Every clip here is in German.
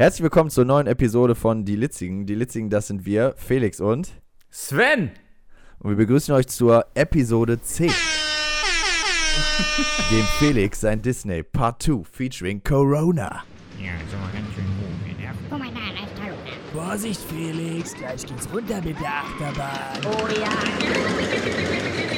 Herzlich willkommen zur neuen Episode von Die Litzigen. Die Litzigen, das sind wir, Felix und Sven! Und wir begrüßen euch zur Episode 10. dem Felix sein Disney Part 2 featuring Corona. Ja, so mal ganz schön hoch. Ne? Guck mal da, da ist Corona. Vorsicht, Felix, gleich geht's runter mit der Achterbahn. Oh ja.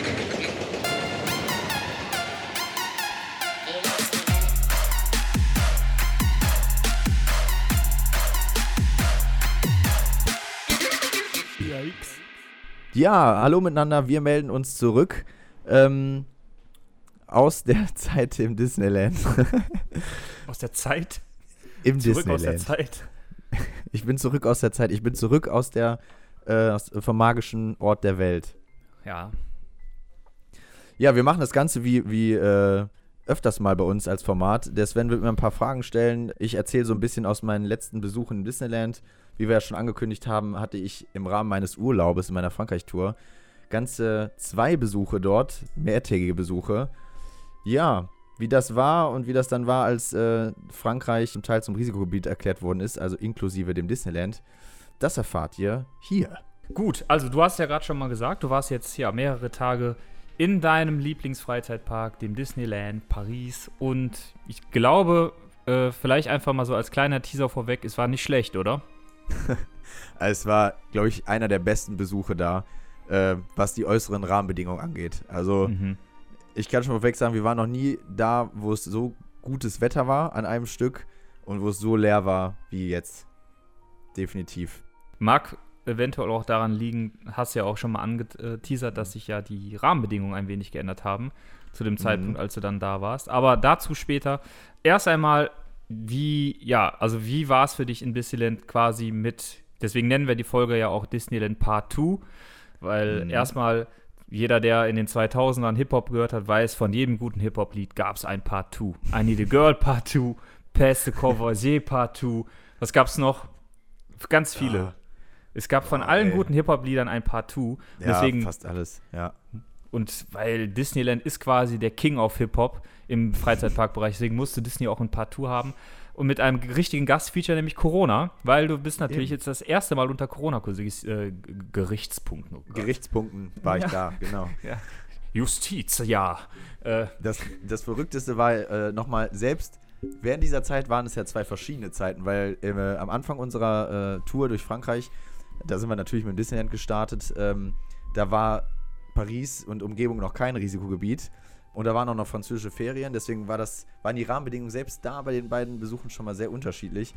Ja, hallo miteinander, wir melden uns zurück ähm, aus der Zeit im Disneyland. Aus der Zeit? Im Zurück Disneyland. aus der Zeit. Ich bin zurück aus der Zeit, ich bin zurück aus der äh, aus, vom magischen Ort der Welt. Ja. Ja, wir machen das Ganze wie, wie äh, öfters mal bei uns als Format. Der Sven wird mir ein paar Fragen stellen. Ich erzähle so ein bisschen aus meinen letzten Besuchen in Disneyland. Wie wir ja schon angekündigt haben, hatte ich im Rahmen meines Urlaubes in meiner Frankreich-Tour ganze zwei Besuche dort, mehrtägige Besuche. Ja, wie das war und wie das dann war, als äh, Frankreich zum Teil zum Risikogebiet erklärt worden ist, also inklusive dem Disneyland, das erfahrt ihr hier. Gut, also du hast ja gerade schon mal gesagt, du warst jetzt ja mehrere Tage in deinem Lieblingsfreizeitpark, dem Disneyland Paris. Und ich glaube, äh, vielleicht einfach mal so als kleiner Teaser vorweg, es war nicht schlecht, oder? Es war, glaube ich, einer der besten Besuche da, äh, was die äußeren Rahmenbedingungen angeht. Also Mhm. ich kann schon vorweg sagen, wir waren noch nie da, wo es so gutes Wetter war an einem Stück und wo es so leer war wie jetzt. Definitiv. Mag eventuell auch daran liegen, hast ja auch schon mal angeteasert, dass sich ja die Rahmenbedingungen ein wenig geändert haben zu dem Zeitpunkt, als du dann da warst. Aber dazu später. Erst einmal, wie, ja, also wie war es für dich in Disneyland quasi mit, deswegen nennen wir die Folge ja auch Disneyland Part 2, weil Mhm. erstmal jeder, der in den 2000ern Hip-Hop gehört hat, weiß, von jedem guten Hip-Hop-Lied gab es ein Part 2. I Need a Girl Part 2, Pass the Courvoisier Part 2. Was gab es noch? Ganz viele. Ja. Es gab von Oh, allen ey. guten Hip-Hop-Liedern ein Part 2. Ja, Deswegen, fast alles. Ja. und weil Disneyland ist quasi der King of Hip-Hop im Freizeitparkbereich, deswegen musste Disney auch ein Part 2 haben. Und mit einem richtigen Gastfeature, nämlich Corona, weil du bist natürlich Eben. jetzt das erste Mal unter Corona-Gerichtspunkten. Oh Gott. Gerichtspunkten war ich Ja. da, genau. Justiz, ja. Äh, Das, das Verrückteste war äh, nochmal, selbst während dieser Zeit waren es ja zwei verschiedene Zeiten, weil äh, am Anfang unserer äh, Tour durch Frankreich, da sind wir natürlich mit dem Disneyland gestartet, ähm, da war Paris und Umgebung noch kein Risikogebiet. Und da waren auch noch französische Ferien, deswegen war das, waren die Rahmenbedingungen selbst da bei den beiden Besuchen schon mal sehr unterschiedlich.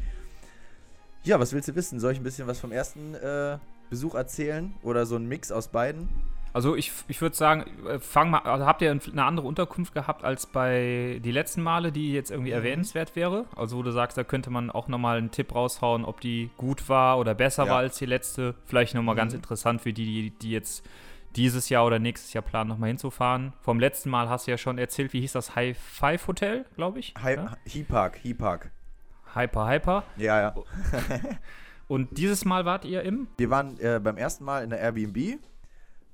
Ja, was willst du wissen? Soll ich ein bisschen was vom ersten äh, Besuch erzählen? Oder so ein Mix aus beiden? Also ich, ich würde sagen, äh, fang mal, also habt ihr eine andere Unterkunft gehabt als bei die letzten Male, die jetzt irgendwie Mhm. erwähnenswert wäre? Also wo du sagst, da könnte man auch nochmal einen Tipp raushauen, ob die gut war oder besser Ja. war als die letzte. Vielleicht nochmal ganz Mhm. interessant für die, die, die jetzt dieses Jahr oder nächstes Jahr planen, nochmal hinzufahren. Vom letzten Mal hast du ja schon erzählt, wie hieß das High Five Hotel, glaube ich? Hi Ja? Hi-Park, Hi-Park. Hyper, Hyper. Ja, ja. Und dieses Mal wart ihr im? Wir waren äh, beim ersten Mal in der Airbnb,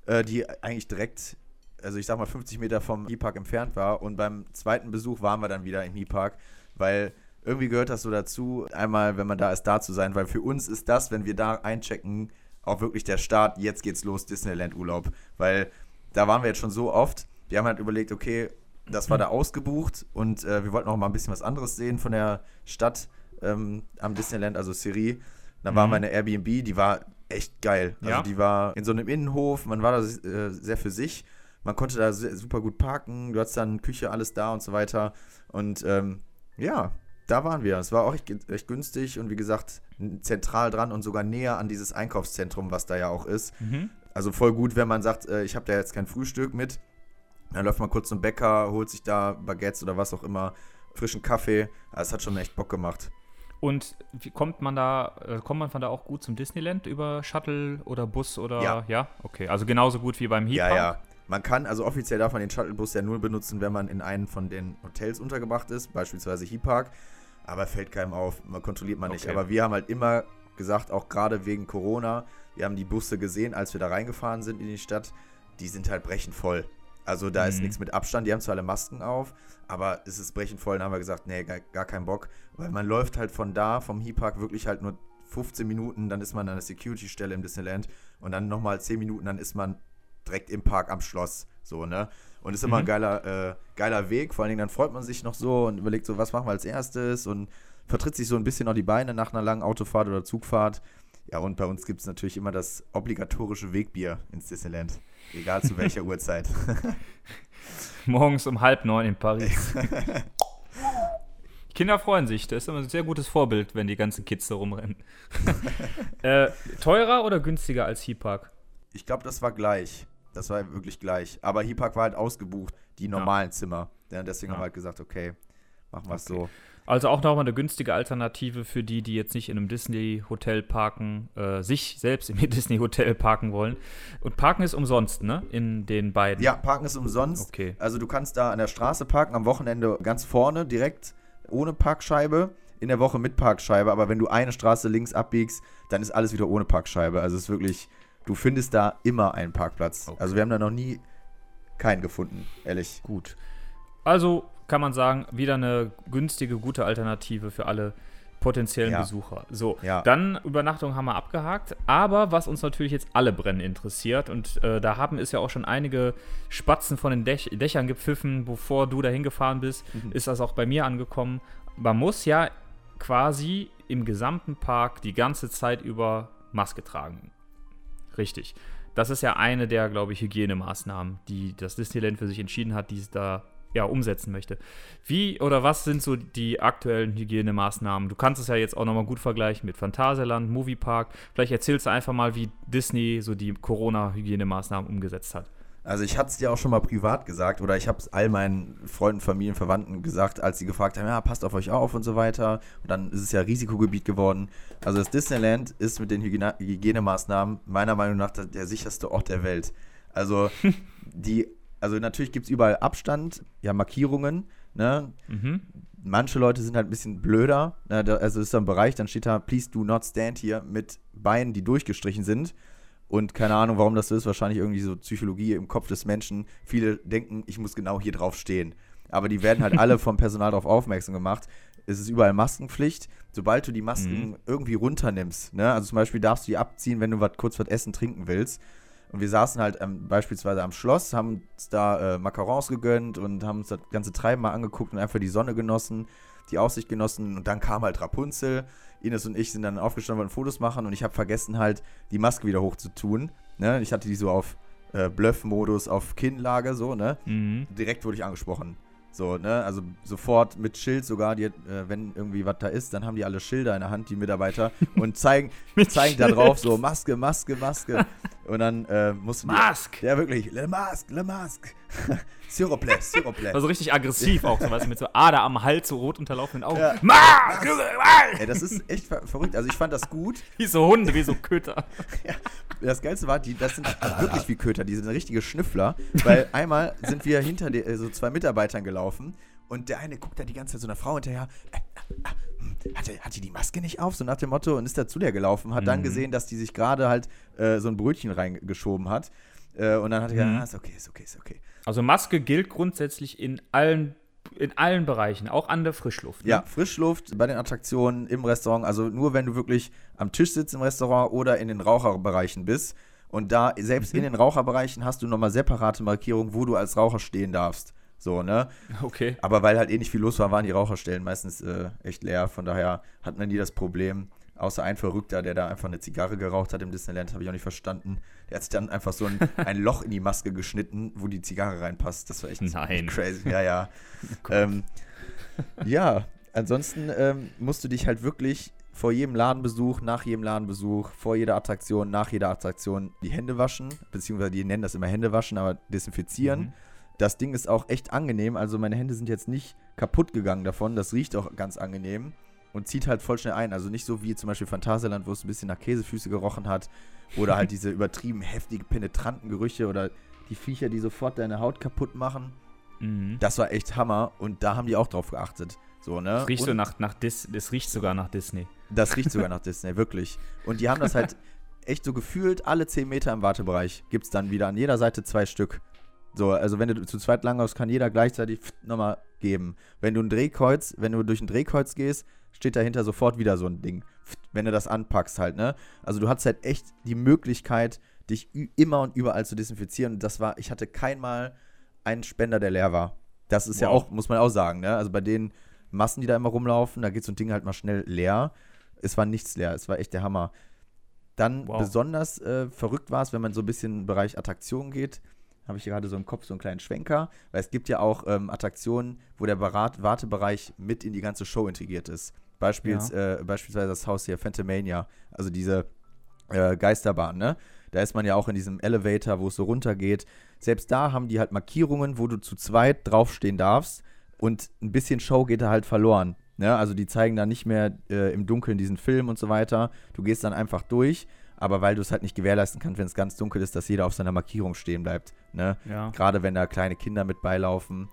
äh, die eigentlich direkt, also ich sag mal 50 Meter vom E-Park entfernt war. Und beim zweiten Besuch waren wir dann wieder im E-Park, weil irgendwie gehört das so dazu, einmal, wenn man da ist, da zu sein, weil für uns ist das, wenn wir da einchecken, auch wirklich der Start, jetzt geht's los, Disneyland-Urlaub. Weil da waren wir jetzt schon so oft, wir haben halt überlegt, okay, das war da ausgebucht und äh, wir wollten auch mal ein bisschen was anderes sehen von der Stadt ähm, am Disneyland, also Siri. Dann waren Mhm. wir in der Airbnb, die war echt geil. Also Ja? die war in so einem Innenhof, man war da äh, sehr für sich. Man konnte da super gut parken, du hattest dann Küche, alles da und so weiter. Und ähm, ja, da waren wir. Es war auch echt, echt günstig und wie gesagt, zentral dran und sogar näher an dieses Einkaufszentrum, was da ja auch ist. Mhm. Also voll gut, wenn man sagt, äh, ich habe da jetzt kein Frühstück mit. Dann läuft man kurz zum Bäcker, holt sich da Baguettes oder was auch immer, frischen Kaffee. Es hat schon echt Bock gemacht. Und wie kommt man da, äh, kommt man von da auch gut zum Disneyland über Shuttle oder Bus oder Ja. Okay, also genauso gut wie beim Ja, Heat ja. Man kann, also offiziell darf man den Shuttlebus ja nur benutzen, wenn man in einem von den Hotels untergebracht ist, beispielsweise Hi-Park. Aber fällt keinem auf, man kontrolliert man nicht. Okay. Aber wir haben halt immer gesagt, auch gerade wegen Corona, wir haben die Busse gesehen, als wir da reingefahren sind in die Stadt, die sind halt brechend voll. Also da ist Mhm. nichts mit Abstand, die haben zwar alle Masken auf, aber es ist brechend voll. Dann haben wir gesagt, nee, gar, gar keinen Bock. Weil man läuft halt von da, vom He-Park, wirklich halt nur 15 Minuten, dann ist man an der Security-Stelle im Disneyland und dann nochmal 10 Minuten, dann ist man direkt im Park am Schloss. So, ne? Und ist immer ein Mhm. geiler, äh, geiler Weg. Vor allen Dingen dann freut man sich noch so und überlegt so, was machen wir als erstes und vertritt sich so ein bisschen noch die Beine nach einer langen Autofahrt oder Zugfahrt. Ja, und bei uns gibt es natürlich immer das obligatorische Wegbier ins Disneyland. Egal zu welcher Uhrzeit. Morgens um halb neun in Paris. Kinder freuen sich. Das ist immer ein sehr gutes Vorbild, wenn die ganzen Kids da rumrennen. äh, teurer oder günstiger als He-Park? Ich glaube, das war gleich. Das war wirklich gleich. Aber He-Park war halt ausgebucht, die normalen Zimmer. Ja, deswegen Ja. haben wir halt gesagt, okay, machen wir es Okay. so. Also auch nochmal eine günstige Alternative für die, die jetzt nicht in einem Disney-Hotel parken, äh, sich selbst im Disney-Hotel parken wollen. Und parken ist umsonst, ne? In den beiden. Ja, Parken ist umsonst. Okay. Also du kannst da an der Straße parken, am Wochenende ganz vorne, direkt ohne Parkscheibe. In der Woche mit Parkscheibe, aber wenn du eine Straße links abbiegst, dann ist alles wieder ohne Parkscheibe. Also es ist wirklich, du findest da immer einen Parkplatz. Okay. Also wir haben da noch nie keinen gefunden, ehrlich. Gut. Also kann man sagen, wieder eine günstige, gute Alternative für alle potenziellen Ja. Besucher. So, Ja. dann Übernachtung haben wir abgehakt. Aber was uns natürlich jetzt alle brennen interessiert, und äh, da haben es ja auch schon einige Spatzen von den Däch Dächern gepfiffen, bevor du da hingefahren bist, Mhm. ist das auch bei mir angekommen. Man muss ja quasi im gesamten Park die ganze Zeit über Maske tragen. Richtig. Das ist ja eine der, glaube ich, Hygienemaßnahmen, die das Disneyland für sich entschieden hat, die es da ja, umsetzen möchte. Wie oder was sind so die aktuellen Hygienemaßnahmen? Du kannst es ja jetzt auch nochmal gut vergleichen mit Phantasialand, Moviepark. Vielleicht erzählst du einfach mal, wie Disney so die Corona-Hygienemaßnahmen umgesetzt hat. Also ich hatte es dir auch schon mal privat gesagt oder ich habe es all meinen Freunden, Familien, Verwandten gesagt, als sie gefragt haben, ja, passt auf euch auf und so weiter. Und dann ist es ja Risikogebiet geworden. Also das Disneyland ist mit den Hygiene Hygienemaßnahmen meiner Meinung nach der, sicherste Ort der Welt. Also die, also natürlich gibt es überall Abstand, ja, Markierungen, ne? Mhm. Manche Leute sind halt ein bisschen blöder. Ne? Also ist da ein Bereich, dann steht da, please do not stand here mit Beinen, die durchgestrichen sind. Und keine Ahnung, warum das so ist. Wahrscheinlich irgendwie so Psychologie im Kopf des Menschen. Viele denken, ich muss genau hier drauf stehen. Aber die werden halt alle vom Personal darauf aufmerksam gemacht. Es ist überall Maskenpflicht. Sobald du die Masken Mhm. irgendwie runternimmst, ne? also zum Beispiel darfst du die abziehen, wenn du was, kurz was essen, trinken willst. Und wir saßen halt ähm, beispielsweise am Schloss, haben uns da äh, Macarons gegönnt und haben uns das ganze Treiben mal angeguckt und einfach die Sonne genossen, die Aussicht genossen. Und dann kam halt Rapunzel. Ines und ich sind dann aufgestanden, wollten Fotos machen und ich habe vergessen halt, die Maske wieder hochzutun. Ne? Ich hatte die so auf äh, Bluff-Modus, auf Kinnlage, so, ne? Mhm. direkt wurde ich angesprochen. So, ne, also sofort mit Schild sogar, die, äh, wenn irgendwie was da ist, dann haben die alle Schilder in der Hand, die Mitarbeiter, und zeigen, zeigen da drauf so Maske, Maske, Maske. Und dann äh, mussten die. Mask! Ja, wirklich, Le Mask, Le Mask. Vous plaît. Also richtig aggressiv auch, so weißt du, mit so Ader am Hals, so rot unterlaufenden Augen. Ja. Mask! Ey, das ist echt ver verrückt. Also ich fand das gut. Wie so Hunde, wie so Köter. Das Geilste war, die, das sind wirklich wie Köter, die sind richtige Schnüffler. Weil einmal sind wir hinter die, äh, so zwei Mitarbeitern gelaufen und der eine guckt da die ganze Zeit so einer Frau hinterher. Äh, äh, hm, hat, er- hat die Maske nicht auf? So nach dem Motto und ist da zu der gelaufen. Hat dann Mhm. gesehen, dass die sich gerade halt äh, so ein Brötchen reingeschoben hat. Äh, und dann hat er gesagt, Mhm. ah, ist okay, ist okay, ist okay. Also Maske gilt grundsätzlich in allen, in allen Bereichen, auch an der Frischluft. ne? Ja, Frischluft bei den Attraktionen im Restaurant. Also nur wenn du wirklich am Tisch sitzt im Restaurant oder in den Raucherbereichen bist. Und da, selbst in den Raucherbereichen, hast du nochmal separate Markierungen, wo du als Raucher stehen darfst. So, ne? Okay. Aber weil halt eh nicht viel los war, waren die Raucherstellen meistens äh, echt leer. Von daher hat man nie das Problem. Außer ein Verrückter, der da einfach eine Zigarre geraucht hat im Disneyland, habe ich auch nicht verstanden. Der hat sich dann einfach so ein, ein Loch in die Maske geschnitten, wo die Zigarre reinpasst. Das war echt Nein. crazy. Ja, ja. ähm, ja, ansonsten ähm, musst du dich halt wirklich vor jedem Ladenbesuch, nach jedem Ladenbesuch, vor jeder Attraktion, nach jeder Attraktion die Hände waschen. Beziehungsweise die nennen das immer Hände waschen, aber desinfizieren. Mhm. Das Ding ist auch echt angenehm. Also meine Hände sind jetzt nicht kaputt gegangen davon. Das riecht auch ganz angenehm und zieht halt voll schnell ein. Also nicht so wie zum Beispiel Phantasialand, wo es ein bisschen nach Käsefüße gerochen hat. Oder halt diese übertrieben heftig penetranten Gerüche oder die Viecher, die sofort deine Haut kaputt machen. Mhm. Das war echt Hammer und da haben die auch drauf geachtet. So, ne? Das riecht, so nach, nach Dis das riecht sogar nach Disney. das riecht sogar nach Disney, wirklich. Und die haben das halt echt so gefühlt, alle 10 Meter im Wartebereich gibt es dann wieder an jeder Seite zwei Stück. So, also wenn du zu zweit langlaufst, kann jeder gleichzeitig nochmal geben. Wenn du ein Drehkreuz, wenn du durch ein Drehkreuz gehst, steht dahinter sofort wieder so ein Ding. Wenn du das anpackst halt, ne? Also du hattest halt echt die Möglichkeit, dich immer und überall zu desinfizieren. Und das war, ich hatte keinmal einen Spender, der leer war. Das ist ja Wow. auch, muss man auch sagen, ne? Also bei den Massen, die da immer rumlaufen, da geht so ein Ding halt mal schnell leer. Es war nichts leer, es war echt der Hammer. Dann Wow. besonders äh, verrückt war es, wenn man so ein bisschen im Bereich Attraktionen geht. Habe ich gerade so im Kopf so einen kleinen Schwenker, weil es gibt ja auch ähm, Attraktionen, wo der Berat Wartebereich mit in die ganze Show integriert ist. Beispiels, äh, beispielsweise das Haus hier, Phantomania, also diese äh, Geisterbahn, ne? Da ist man ja auch in diesem Elevator, wo es so runtergeht. Selbst da haben die halt Markierungen, wo du zu zweit draufstehen darfst und ein bisschen Show geht da halt verloren. Ne? Also die zeigen dann nicht mehr äh, im Dunkeln diesen Film und so weiter. Du gehst dann einfach durch, aber weil du es halt nicht gewährleisten kannst, wenn es ganz dunkel ist, dass jeder auf seiner Markierung stehen bleibt. Ne? Ja. Gerade wenn da kleine Kinder mit beilaufen.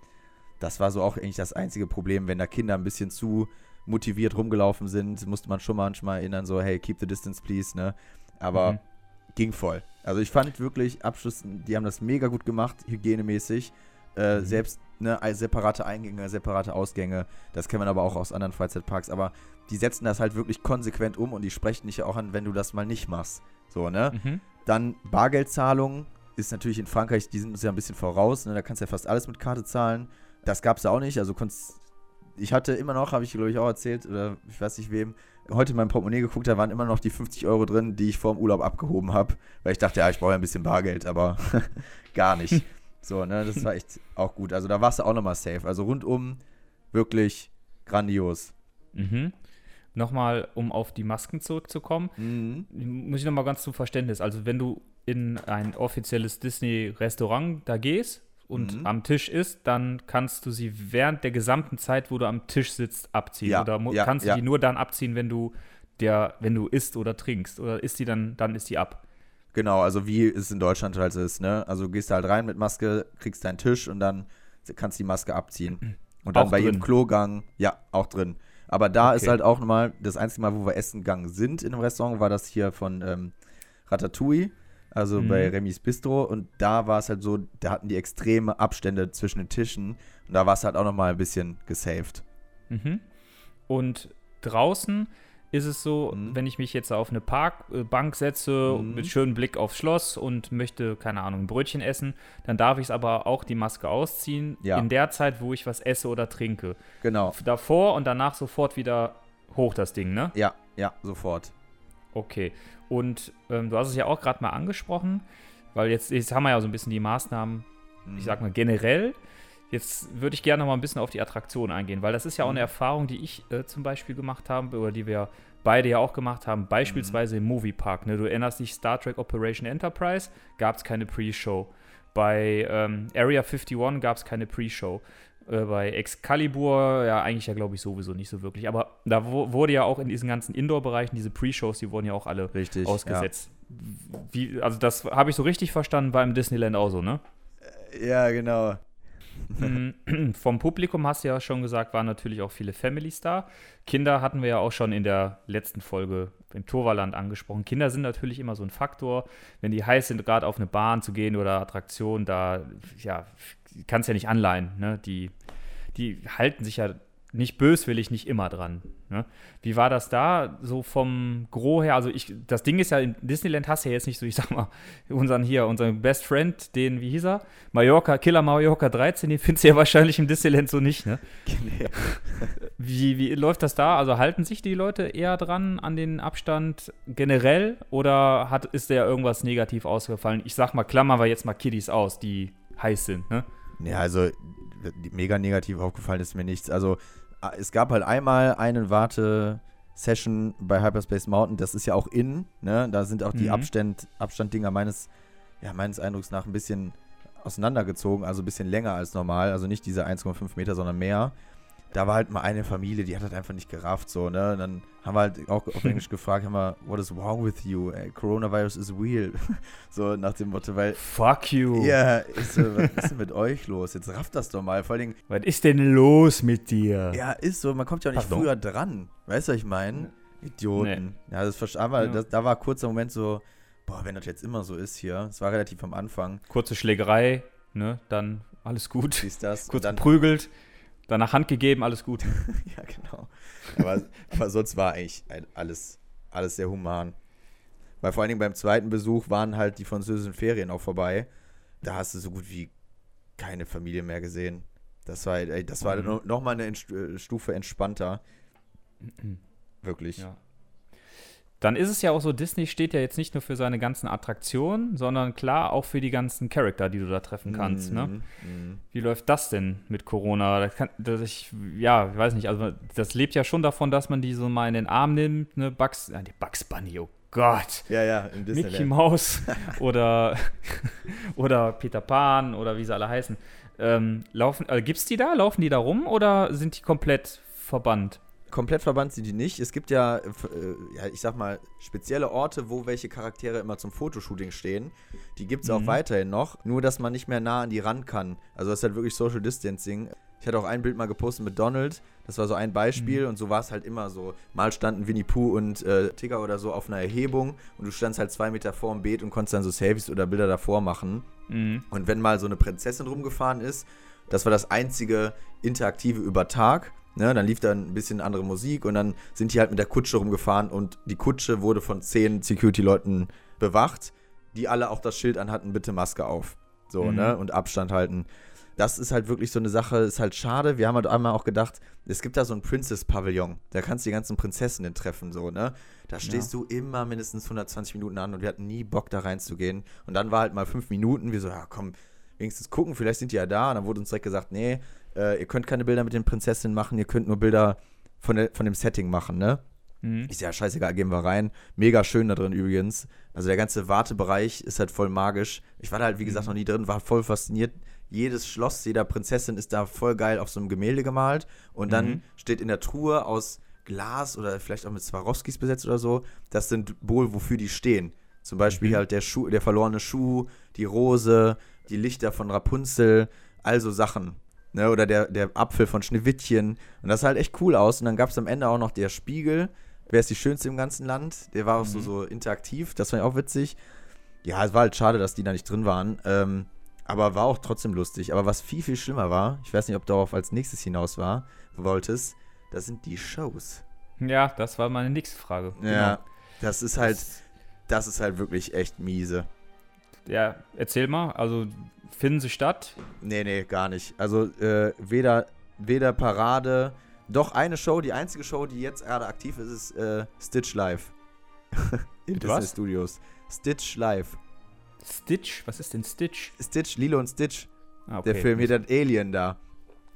Das war so auch eigentlich das einzige Problem, wenn da Kinder ein bisschen zu motiviert rumgelaufen sind, musste man schon manchmal erinnern, so, hey, keep the distance, please, ne? Aber Mhm. ging voll. Also ich fand wirklich, Abschluss, die haben das mega gut gemacht, hygienemäßig. Äh, Mhm. Selbst ne, separate Eingänge, separate Ausgänge, das kennt man aber auch aus anderen Freizeitparks, aber die setzen das halt wirklich konsequent um und die sprechen dich ja auch an, wenn du das mal nicht machst. So, ne? Mhm. Dann Bargeldzahlung ist natürlich in Frankreich, die sind uns ja ein bisschen voraus, ne? da kannst du ja fast alles mit Karte zahlen. Das gab es auch nicht, also konntest, ich hatte immer noch, habe ich glaube ich auch erzählt, oder ich weiß nicht wem, heute in meinem Portemonnaie geguckt, da waren immer noch die 50 Euro drin, die ich vor dem Urlaub abgehoben habe, weil ich dachte, ja, ich brauche ja ein bisschen Bargeld, aber gar nicht. So, ne, das war echt auch gut. Also da warst du auch nochmal safe. Also rundum wirklich grandios. Mhm. Nochmal, um auf die Masken zurückzukommen, Mhm. muss ich nochmal ganz zum Verständnis. Also, wenn du in ein offizielles Disney-Restaurant da gehst und Mhm. am Tisch isst, dann kannst du sie während der gesamten Zeit, wo du am Tisch sitzt, abziehen. Ja, Oder ja, kannst ja. du die nur dann abziehen, wenn du der, wenn du isst oder trinkst. Oder ist die dann, dann ist die ab. Genau, also wie es in Deutschland halt ist, ne? Also du gehst halt rein mit Maske, kriegst deinen Tisch und dann kannst du die Maske abziehen. Und dann Auch bei jedem drin? Klogang, ja, auch drin. Aber da ist Okay. halt auch nochmal, das einzige Mal, wo wir essen gegangen sind in einem Restaurant, war das hier von ähm, Ratatouille, also Mhm. bei Remis Bistro. Und da war es halt so, da hatten die extreme Abstände zwischen den Tischen. Und da war es halt auch nochmal ein bisschen gesaved. Mhm. Und draußen ist es so, Mhm. wenn ich mich jetzt auf eine Parkbank setze Mhm. mit schönem Blick aufs Schloss und möchte, keine Ahnung, ein Brötchen essen, dann darf ich es aber auch die Maske ausziehen Ja. in der Zeit, wo ich was esse oder trinke. Genau. Davor und danach sofort wieder hoch das Ding, ne? Ja, ja, sofort. Okay. Und ähm, du hast es ja auch gerade mal angesprochen, weil jetzt, jetzt haben wir ja so ein bisschen die Maßnahmen, ich sag mal generell. Jetzt würde ich gerne noch mal ein bisschen auf die Attraktion eingehen, weil das ist ja auch eine Erfahrung, die ich äh, zum Beispiel gemacht habe oder die wir beide ja auch gemacht haben, beispielsweise im Moviepark. Ne? Du erinnerst dich, Star Trek Operation Enterprise gab es keine Pre-Show. Bei ähm, Area 51 gab es keine Pre-Show. Äh, bei Excalibur, ja, eigentlich ja, glaube ich, sowieso nicht so wirklich. Aber da wurde ja auch in diesen ganzen Indoor-Bereichen, diese Pre-Shows, die wurden ja auch alle Richtig. ausgesetzt. Wie, also das habe ich so richtig verstanden beim Disneyland auch so, ne? Ja, ja genau. Mm, Vom Publikum hast du ja schon gesagt, waren natürlich auch viele Families da. Kinder hatten wir ja auch schon in der letzten Folge im Torvaland angesprochen. Kinder sind natürlich immer so ein Faktor. Wenn die heiß sind, gerade auf eine Bahn zu gehen oder Attraktion, da ja, kannst ja nicht anleihen. Ne? Die, die halten sich ja nicht böswillig nicht immer dran. Ne? Wie war das da so vom Gros her? Also ich, das Ding ist ja, in Disneyland hast du ja jetzt nicht so, ich sag mal, unseren hier, unseren Best Friend, den, wie hieß er? Mallorca, Killer Mallorca 13, den findest du ja wahrscheinlich im Disneyland so nicht, ne? Wie, wie läuft das da? Also halten sich die Leute eher dran an den Abstand generell oder hat, ist der irgendwas negativ ausgefallen? Ich sag mal, klammern wir jetzt mal Kiddies aus, die heiß sind, ne? Ja, also mega negativ aufgefallen ist mir nichts. Also es gab halt einmal eine Warte-Session bei Hyperspace Mountain, das ist ja auch in, ne? Da sind auch die Mhm. Abstand, Abstanddinger meines, ja, meines Eindrucks nach ein bisschen auseinandergezogen, also ein bisschen länger als normal, also nicht diese 1,5 Meter, sondern mehr. Da war halt mal eine Familie, die hat halt einfach nicht gerafft, so, ne? Und dann haben wir halt auch auf Englisch gefragt, haben wir, what is wrong with you? Ey, Coronavirus is real. so nach dem Motto, weil, Fuck you. ja, ist so, was ist denn mit euch los? Jetzt rafft das doch mal. Vor allen Dingen, Was ist denn los mit dir? ja, ist so, man kommt ja auch nicht Pardon? früher dran. Weißt du, was ich meine? Idioten. Ja, das verstehe aber Ja. da war kurz der Moment so, boah, wenn das jetzt immer so ist hier. Es war relativ am Anfang. Kurze Schlägerei, ne, dann alles gut. Siehst das? Kurz geprügelt, danach Hand gegeben, alles gut. ja, genau. Aber, aber sonst war eigentlich alles, alles sehr human. Weil vor allen Dingen beim zweiten Besuch waren halt die französischen Ferien auch vorbei. Da hast du so gut wie keine Familie mehr gesehen. Das war, ey, das war Mhm. no, noch mal eine äh, Stufe entspannter. Wirklich. Ja. Dann ist es ja auch so, Disney steht ja jetzt nicht nur für seine ganzen Attraktionen, sondern klar auch für die ganzen Charakter, die du da treffen kannst. Ne? Mhm, mhm. Wie läuft das denn mit Corona? Das kann, das ich, ja, ich weiß nicht, also das lebt ja schon davon, dass man die so mal in den Arm nimmt, ne? Bugs, äh, die Bugs Bunny, oh Gott. Ja, ja, im Mickey Disneyland. Mouse oder, oder Peter Pan oder wie sie alle heißen. Ähm, laufen, äh, gibt's die da? Laufen die da rum oder sind die komplett verbannt? Komplett verbannt sind die nicht. Es gibt ja, äh, ja, ich sag mal, spezielle Orte, wo welche Charaktere immer zum Fotoshooting stehen. Die gibt es auch Mhm. weiterhin noch, nur dass man nicht mehr nah an die ran kann. Also das ist halt wirklich Social Distancing. Ich hatte auch ein Bild mal gepostet mit Donald. Das war so ein Beispiel und so war es halt immer so. Mal standen Winnie Pooh und äh, Tigger oder so auf einer Erhebung und du standst halt zwei Meter vor dem Beet und konntest dann so Selfies oder Bilder davor machen. Mhm. Und wenn mal so eine Prinzessin rumgefahren ist, das war das einzige Interaktive über Tag. Ne, dann lief dann ein bisschen andere Musik und dann sind die halt mit der Kutsche rumgefahren und die Kutsche wurde von zehn Security-Leuten bewacht, die alle auch das Schild anhatten, bitte Maske auf. So, Mhm. ne? Und Abstand halten. Das ist halt wirklich so eine Sache, ist halt schade. Wir haben halt einmal auch gedacht, es gibt da so ein Princess-Pavillon. Da kannst du die ganzen Prinzessinnen treffen, so, ne? Da stehst du immer mindestens 120 Minuten an und wir hatten nie Bock, da reinzugehen. Und dann war halt mal fünf Minuten, wir so, ja komm, wenigstens gucken, vielleicht sind die ja da. Und dann wurde uns direkt gesagt, nee, äh, ihr könnt keine Bilder mit den Prinzessinnen machen, ihr könnt nur Bilder von, der, von dem Setting machen, ne? Mhm. Ist ja scheißegal, gehen wir rein. Mega schön da drin übrigens. Also der ganze Wartebereich ist halt voll magisch. Ich war da halt, wie gesagt, noch nie drin, war voll fasziniert. Jedes Schloss jeder Prinzessin ist da voll geil auf so einem Gemälde gemalt. Und dann Mhm. steht in der Truhe aus Glas oder vielleicht auch mit Swarovskis besetzt oder so, das sind wohl, wofür die stehen. Zum Beispiel Mhm. halt der Schuh, der verlorene Schuh, die Rose, die Lichter von Rapunzel, also Sachen. Ne, oder der, der Apfel von Schneewittchen. Und das sah halt echt cool aus. Und dann gab es am Ende auch noch der Spiegel. Wer ist die schönste im ganzen Land? Der war auch so, so interaktiv. Das fand ich auch witzig. Ja, es war halt schade, dass die da nicht drin waren. Ähm, aber war auch trotzdem lustig. Aber was viel, viel schlimmer war, ich weiß nicht, ob du darauf als nächstes hinaus war, wolltest, das sind die Shows. Ja, das war meine nächste Frage. Ja, das ist halt, das ist halt wirklich echt miese. Ja, erzähl mal. Also finden sie statt? Nee, nee, gar nicht. Also äh, weder, weder Parade, doch eine Show, die einzige Show, die jetzt gerade aktiv ist, ist äh, Stitch Live. In Mit Disney was? Studios. Stitch Live. Stitch? Was ist denn Stitch? Stitch, Lilo und Stitch, Ah, der Film hier, der Alien da.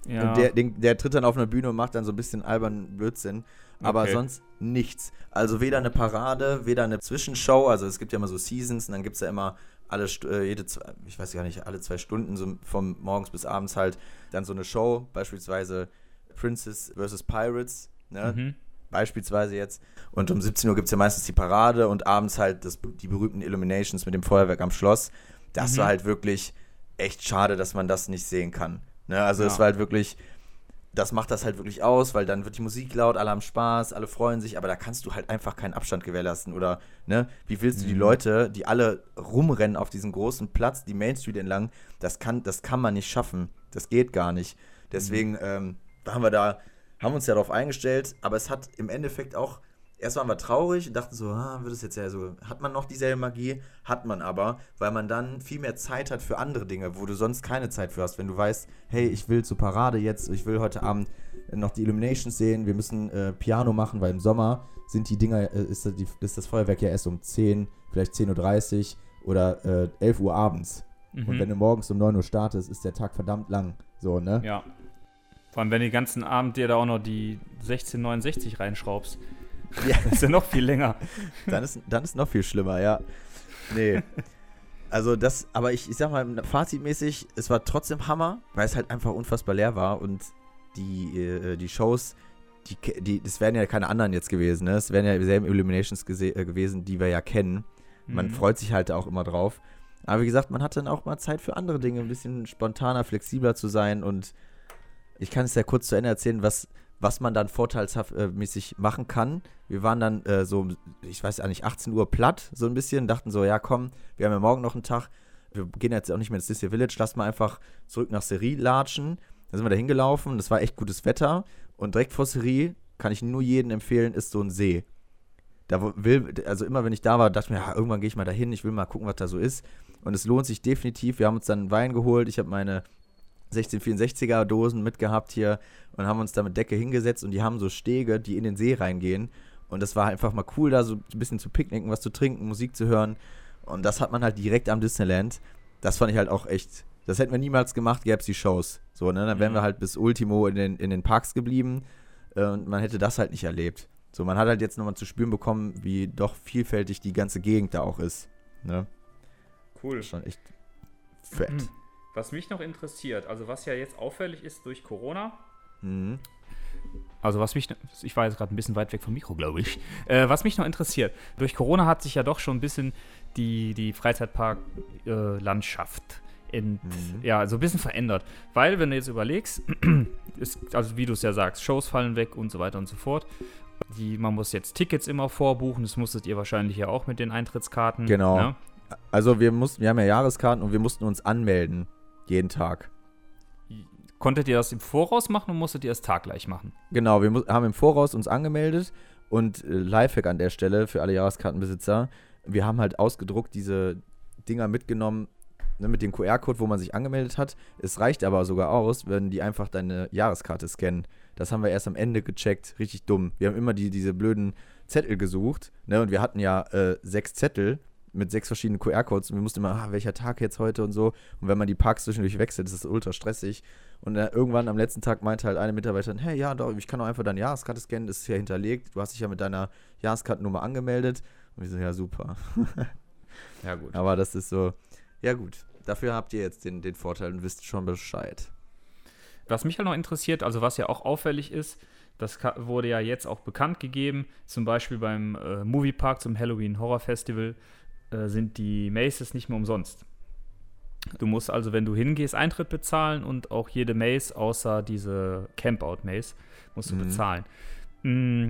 Ja. Und der, den, der tritt dann auf einer Bühne und macht dann so ein bisschen albernen Blödsinn. Aber Okay. sonst nichts. Also weder eine Parade, weder eine Zwischenshow. Also es gibt ja immer so Seasons und dann gibt es ja immer alle, äh, jede, zwei- ich weiß gar nicht, alle zwei Stunden, so vom morgens bis abends halt, dann so eine Show. Beispielsweise Princess vs. Pirates. Ne? Mhm. Beispielsweise jetzt. Und um 17 Uhr gibt es ja meistens die Parade und abends halt das, die berühmten Illuminations mit dem Feuerwerk am Schloss. Das Mhm. war halt wirklich echt schade, dass man das nicht sehen kann. Ne? Also es Ja. war halt wirklich, das macht das halt wirklich aus, weil dann wird die Musik laut, alle haben Spaß, alle freuen sich, aber da kannst du halt einfach keinen Abstand gewährleisten. Oder, ne, wie willst du die Mhm. Leute, die alle rumrennen auf diesem großen Platz, die Main Street entlang, das kann, das kann man nicht schaffen. Das geht gar nicht. Deswegen ähm, waren wir da, haben uns ja darauf eingestellt, aber es hat im Endeffekt auch, erst waren wir traurig und dachten so, ah, wird es jetzt ja so, hat man noch dieselbe Magie? Hat man aber, weil man dann viel mehr Zeit hat für andere Dinge, wo du sonst keine Zeit für hast. Wenn du weißt, hey, ich will zur Parade jetzt, ich will heute Abend noch die Illuminations sehen, wir müssen äh, Piano machen, weil im Sommer sind die Dinger, äh, ist, das, die, ist das Feuerwerk ja erst um 10, vielleicht 10.30 Uhr oder äh, 11 Uhr abends. Und Mhm. wenn du morgens um 9 Uhr startest, ist der Tag verdammt lang. So, ne? Ja. Vor allem, wenn du den ganzen Abend dir da auch noch die 1669 reinschraubst. Ja. Das ist ja noch viel länger. Dann ist, dann ist noch viel schlimmer, ja. Nee. Also das, aber ich, ich sag mal, fazitmäßig, es war trotzdem Hammer, weil es halt einfach unfassbar leer war und die, äh, die Shows, die, die, das wären ja keine anderen jetzt gewesen, ne? Es wären ja dieselben Illuminations äh, gewesen, die wir ja kennen. Man Mhm. freut sich halt auch immer drauf. Aber wie gesagt, man hat dann auch mal Zeit für andere Dinge, ein bisschen spontaner, flexibler zu sein. Und ich kann es ja kurz zu Ende erzählen, was, was man dann vorteilsmäßig machen kann. Wir waren dann äh, so, ich weiß ja nicht, 18 Uhr platt, so ein bisschen, dachten so, ja komm, wir haben ja morgen noch einen Tag. wir gehen jetzt auch nicht mehr ins Disney Village, lass mal einfach zurück nach Serie latschen. Da sind wir da hingelaufen, das war echt gutes Wetter. Und direkt vor Serie, kann ich nur jedem empfehlen, ist so ein See. Da will, also immer wenn ich da war, dachte ich mir, ja, irgendwann gehe ich mal dahin, ich will mal gucken, was da so ist. Und es lohnt sich definitiv. Wir haben uns dann Wein geholt, ich habe meine 1664er Dosen mitgehabt hier und haben uns da mit Decke hingesetzt und die haben so Stege, die in den See reingehen. Und das war einfach mal cool, da so ein bisschen zu picknicken, was zu trinken, Musik zu hören. Und das hat man halt direkt am Disneyland. Das fand ich halt auch echt. Das hätten wir niemals gemacht, gäbe es die Shows. So, ne? Dann wären wir halt bis Ultimo in den, in den Parks geblieben. Äh, und man hätte das halt nicht erlebt. So, man hat halt jetzt nochmal zu spüren bekommen, wie doch vielfältig die ganze Gegend da auch ist. Ne? Cool. Schon echt fett. Mhm. Was mich noch interessiert, also was ja jetzt auffällig ist durch Corona, Mhm. Also was mich, ich war jetzt gerade ein bisschen weit weg vom Mikro, glaube ich. Äh, was mich noch interessiert, durch Corona hat sich ja doch schon ein bisschen die, die Freizeitpark-Landschaft in, ja, so ein bisschen verändert. Weil, wenn du jetzt überlegst, ist, also wie du es ja sagst, Shows fallen weg und so weiter und so fort. Die, man muss jetzt Tickets immer vorbuchen, das musstet ihr wahrscheinlich ja auch mit den Eintrittskarten. Genau. Ne? Also wir mussten, wir haben ja Jahreskarten und wir mussten uns anmelden. Jeden Tag. Konntet ihr das im Voraus machen und musstet ihr das taggleich machen? Genau, wir haben im Voraus uns angemeldet und äh, Lifehack an der Stelle für alle Jahreskartenbesitzer. Wir haben halt ausgedruckt diese Dinger mitgenommen ne, mit dem QR-Code, wo man sich angemeldet hat. Es reicht aber sogar aus, wenn die einfach deine Jahreskarte scannen. Das haben wir erst am Ende gecheckt. Richtig dumm. Wir haben immer die, diese blöden Zettel gesucht. Ne, und wir hatten ja äh, sechs Zettel mit sechs verschiedenen QR-Codes und wir mussten immer, ah, welcher Tag jetzt heute und so. Und wenn man die Parks zwischendurch wechselt, ist das ultra stressig. Und äh, irgendwann am letzten Tag meinte halt eine Mitarbeiterin, hey, ja, doch, ich kann doch einfach deine Jahreskarte scannen, das ist ja hinterlegt. Du hast dich ja mit deiner Jahreskartennummer angemeldet. Und wir so, ja, super. Ja, gut. Aber das ist so, ja gut. Dafür habt ihr jetzt den, den Vorteil und wisst schon Bescheid. Was mich halt noch interessiert, also was ja auch auffällig ist, das wurde ja jetzt auch bekannt gegeben, zum Beispiel beim äh, Moviepark zum Halloween Horror Festival äh, sind die Maces nicht mehr umsonst. Du musst also, wenn du hingehst, Eintritt bezahlen und auch jede Maze, außer diese Campout-Maze, musst du Mhm. bezahlen. Mm,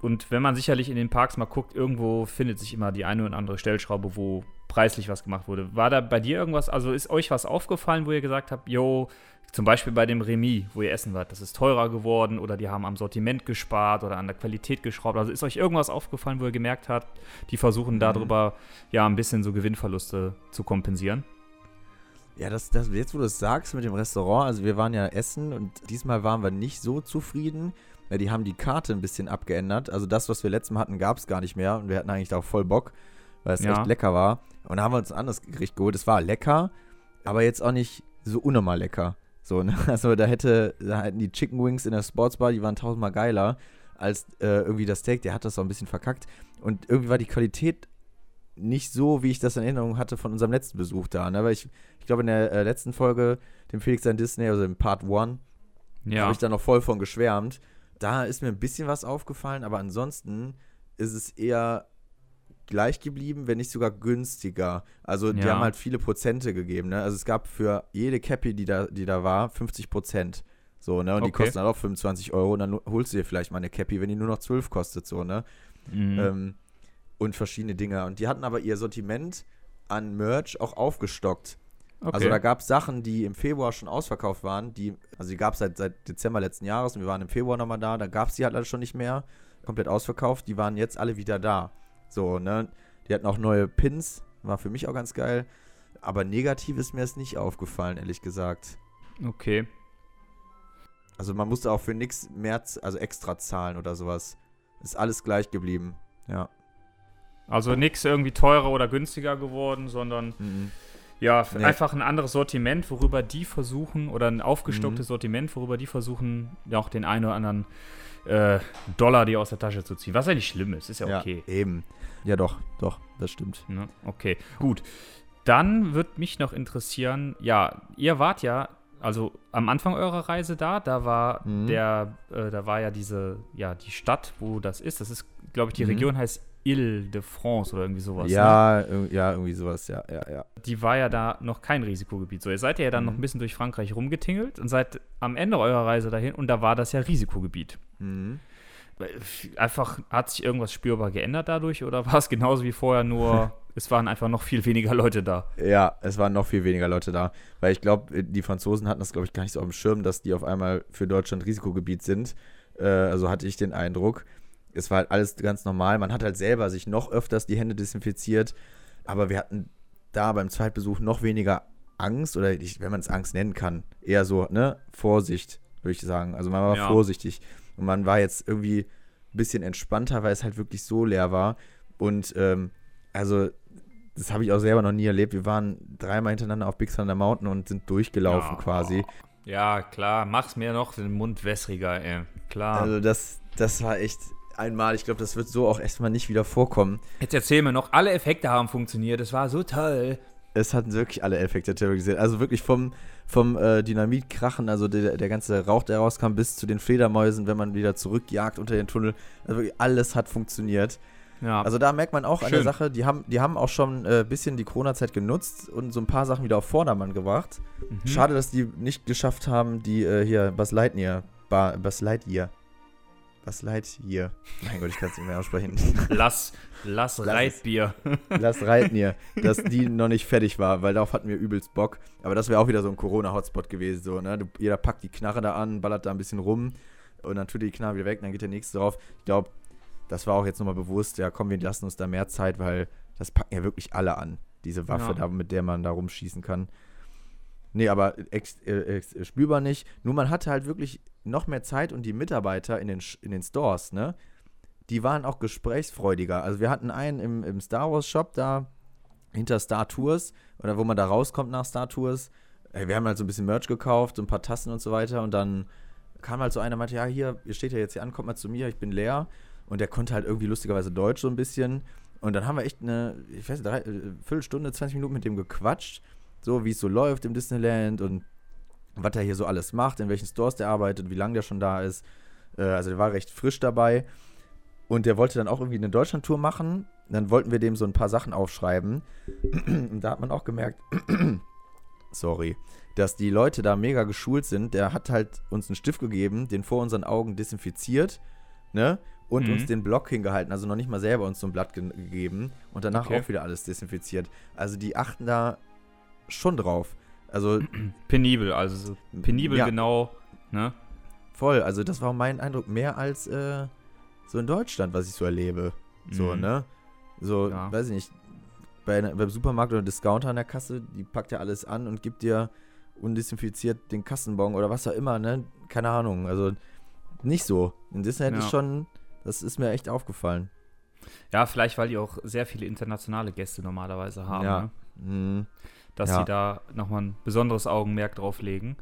Und wenn man sicherlich in den Parks mal guckt, irgendwo findet sich immer die eine oder andere Stellschraube, wo preislich was gemacht wurde. War da bei dir irgendwas, also ist euch was aufgefallen, wo ihr gesagt habt, yo, zum Beispiel bei dem Remis, wo ihr essen wart, das ist teurer geworden oder die haben am Sortiment gespart oder an der Qualität geschraubt. Also ist euch irgendwas aufgefallen, wo ihr gemerkt habt, die versuchen darüber ja ein bisschen so Gewinnverluste zu kompensieren? Ja, das, das, jetzt wo du es sagst mit dem Restaurant, also wir waren ja essen und diesmal waren wir nicht so zufrieden. Ja, die haben die Karte ein bisschen abgeändert. Also das, was wir letztes Mal hatten, gab es gar nicht mehr und wir hatten eigentlich darauf voll Bock, weil es Ja. echt lecker war. Und da haben wir uns ein anderes Gericht geholt. Es war lecker, aber jetzt auch nicht so unnormal lecker. So, ne? Also da hätte, da hätten die Chicken Wings in der Sportsbar, die waren tausendmal geiler als äh, irgendwie das Steak. Der hat das auch ein bisschen verkackt. Und irgendwie war die Qualität nicht so, wie ich das in Erinnerung hatte von unserem letzten Besuch da. Ne? Weil ich, ich glaube, in der äh, letzten Folge, dem Felix sein Disney, also im Part 1, habe ich da noch voll von geschwärmt. Da ist mir ein bisschen was aufgefallen, aber ansonsten ist es eher gleich geblieben, wenn nicht sogar günstiger. Also die Ja. haben halt viele Prozente gegeben. Ne? Also es gab für jede Cappy, die da, die da war, 50 Prozent. So, ne? Und die Okay. kosten halt auch 25 Euro. Und dann holst du dir vielleicht mal eine Cappy, wenn die nur noch 12 kostet, so, ne? Mhm. ähm, und verschiedene Dinge. Und die hatten aber ihr Sortiment an Merch auch aufgestockt. okay. Also da gab es Sachen, die im Februar schon ausverkauft waren, die, also die gab es seit, seit Dezember letzten Jahres und wir waren im Februar nochmal da, da gab es die halt schon nicht mehr, komplett ausverkauft, die waren jetzt alle wieder da. So, ne? Die hatten auch neue Pins, war für mich auch ganz geil. Aber negativ ist mir es nicht aufgefallen, ehrlich gesagt. okay. Also man musste auch für nichts mehr, also extra zahlen oder sowas. Ist alles gleich geblieben. Ja. Also nichts irgendwie teurer oder günstiger geworden, sondern Mhm. Ja, Nee. einfach ein anderes Sortiment, worüber die versuchen, oder ein aufgestocktes Mhm. Sortiment, worüber die versuchen, ja auch den einen oder anderen äh, Dollar die aus der Tasche zu ziehen. Was ja nicht schlimm ist, ist ja okay. eben. Ja, doch, doch, das stimmt. Ne? Okay, gut. Dann wird mich noch interessieren, ja, ihr wart ja, also am Anfang eurer Reise da, da war Mhm. der, äh, da war ja diese, ja, die Stadt, wo das ist. Das ist, glaube ich, die Mhm. Region heißt Ile-de-France oder irgendwie sowas. Ne? ja, ir- ja, irgendwie sowas, ja, ja, ja. die war ja da noch kein Risikogebiet. So, ihr seid ja dann noch ein bisschen durch Frankreich rumgetingelt und seid am Ende eurer Reise dahin und da war das ja Risikogebiet. Mhm. Einfach hat sich irgendwas spürbar geändert dadurch oder war es genauso wie vorher nur es waren einfach noch viel weniger Leute da. Ja, es waren noch viel weniger Leute da. Weil ich glaube, die Franzosen hatten das, glaube ich, gar nicht so auf dem Schirm, dass die auf einmal für Deutschland Risikogebiet sind. Äh, also hatte ich den Eindruck. Es war halt alles ganz normal. Man hat halt selber sich noch öfters die Hände desinfiziert. Aber wir hatten da beim Zweitbesuch noch weniger Angst, oder ich, wenn man es Angst nennen kann, eher so, ne, Vorsicht, würde ich sagen. Also man war Ja. vorsichtig. Und man war jetzt irgendwie ein bisschen entspannter, weil es halt wirklich so leer war. Und ähm, also, das habe ich auch selber noch nie erlebt. Wir waren dreimal hintereinander auf Big Thunder Mountain und sind durchgelaufen Ja. quasi. Ja, klar, mach's mir noch den Mund wässriger, ey. Klar. Also das, das war echt einmal. Ich glaube, das wird so auch erstmal nicht wieder vorkommen. Jetzt erzähl mir noch, alle Effekte haben funktioniert, das war so toll. Es hatten wirklich alle Effekte terrorisiert. Also wirklich vom, vom äh, Dynamitkrachen, also der, der ganze Rauch, der rauskam, bis zu den Fledermäusen, wenn man wieder zurückjagt unter den Tunnel. Also alles hat funktioniert. Ja, Also da merkt man auch an der Schön. Sache, die haben, die haben auch schon ein äh, bisschen die Corona-Zeit genutzt und so ein paar Sachen wieder auf Vordermann gebracht. Mhm. Schade, dass die nicht geschafft haben, die äh, hier Buzz Lightyear, Buzz Lightyear, Buzz Lightyear, mein Gott, ich kann es nicht mehr aussprechen, lass, lass, es. Reitbier. Lass Lightyear, dass die noch nicht fertig war, weil darauf hatten wir übelst Bock. Aber das wäre auch wieder so ein Corona-Hotspot gewesen, so, ne? Du, jeder packt die Knarre da an, ballert da ein bisschen rum und dann tut die Knarre wieder weg, dann geht der nächste drauf. Ich glaube, das war auch jetzt nochmal bewusst, ja komm, wir lassen uns da mehr Zeit, weil das packen ja wirklich alle an, diese Waffe Ja. da, mit der man da rumschießen kann. Nee, aber ex, äh, ex, spürbar nicht. Nur man hatte halt wirklich noch mehr Zeit und die Mitarbeiter in den, in den Stores, ne? Die waren auch gesprächsfreudiger. Also wir hatten einen im, im Star Wars Shop da hinter Star Tours oder wo man da rauskommt nach Star Tours. Äh, Wir haben halt so ein bisschen Merch gekauft, so ein paar Tassen und so weiter und dann kam halt so einer meinte, ja, hier, ihr steht ja jetzt hier an, kommt mal zu mir, ich bin leer. Und der konnte halt irgendwie lustigerweise Deutsch so ein bisschen. Und dann haben wir echt eine, ich weiß nicht, drei, äh, Viertelstunde, 20 Minuten mit dem gequatscht, so wie es so läuft im Disneyland und was er hier so alles macht, in welchen Stores der arbeitet, wie lange der schon da ist. Äh, also der war recht frisch dabei. Und der wollte dann auch irgendwie eine Deutschlandtour machen. Dann wollten wir dem so ein paar Sachen aufschreiben. Und da hat man auch gemerkt, sorry, dass die Leute da mega geschult sind. Der hat halt uns einen Stift gegeben, den vor unseren Augen desinfiziert, ne? Und Mhm. uns den Block hingehalten, also noch nicht mal selber uns so ein Blatt ge gegeben und danach Okay. auch wieder alles desinfiziert. Also die achten da schon drauf. Also Penibel, also so penibel Ja. genau, ne? voll, also das war mein Eindruck mehr als äh, so in Deutschland, was ich so erlebe. So, Mhm. ne? So, Ja. weiß ich nicht, bei, beim Supermarkt oder Discounter an der Kasse, die packt ja alles an und gibt dir undesinfiziert den Kassenbon oder was auch immer, ne? Keine Ahnung, also nicht so. In Disneyland Ja. ist schon, das ist mir echt aufgefallen. Ja, vielleicht, weil die auch sehr viele internationale Gäste normalerweise haben, Ja. ne? Mhm. Dass Ja. sie da nochmal ein besonderes Augenmerk drauf legen.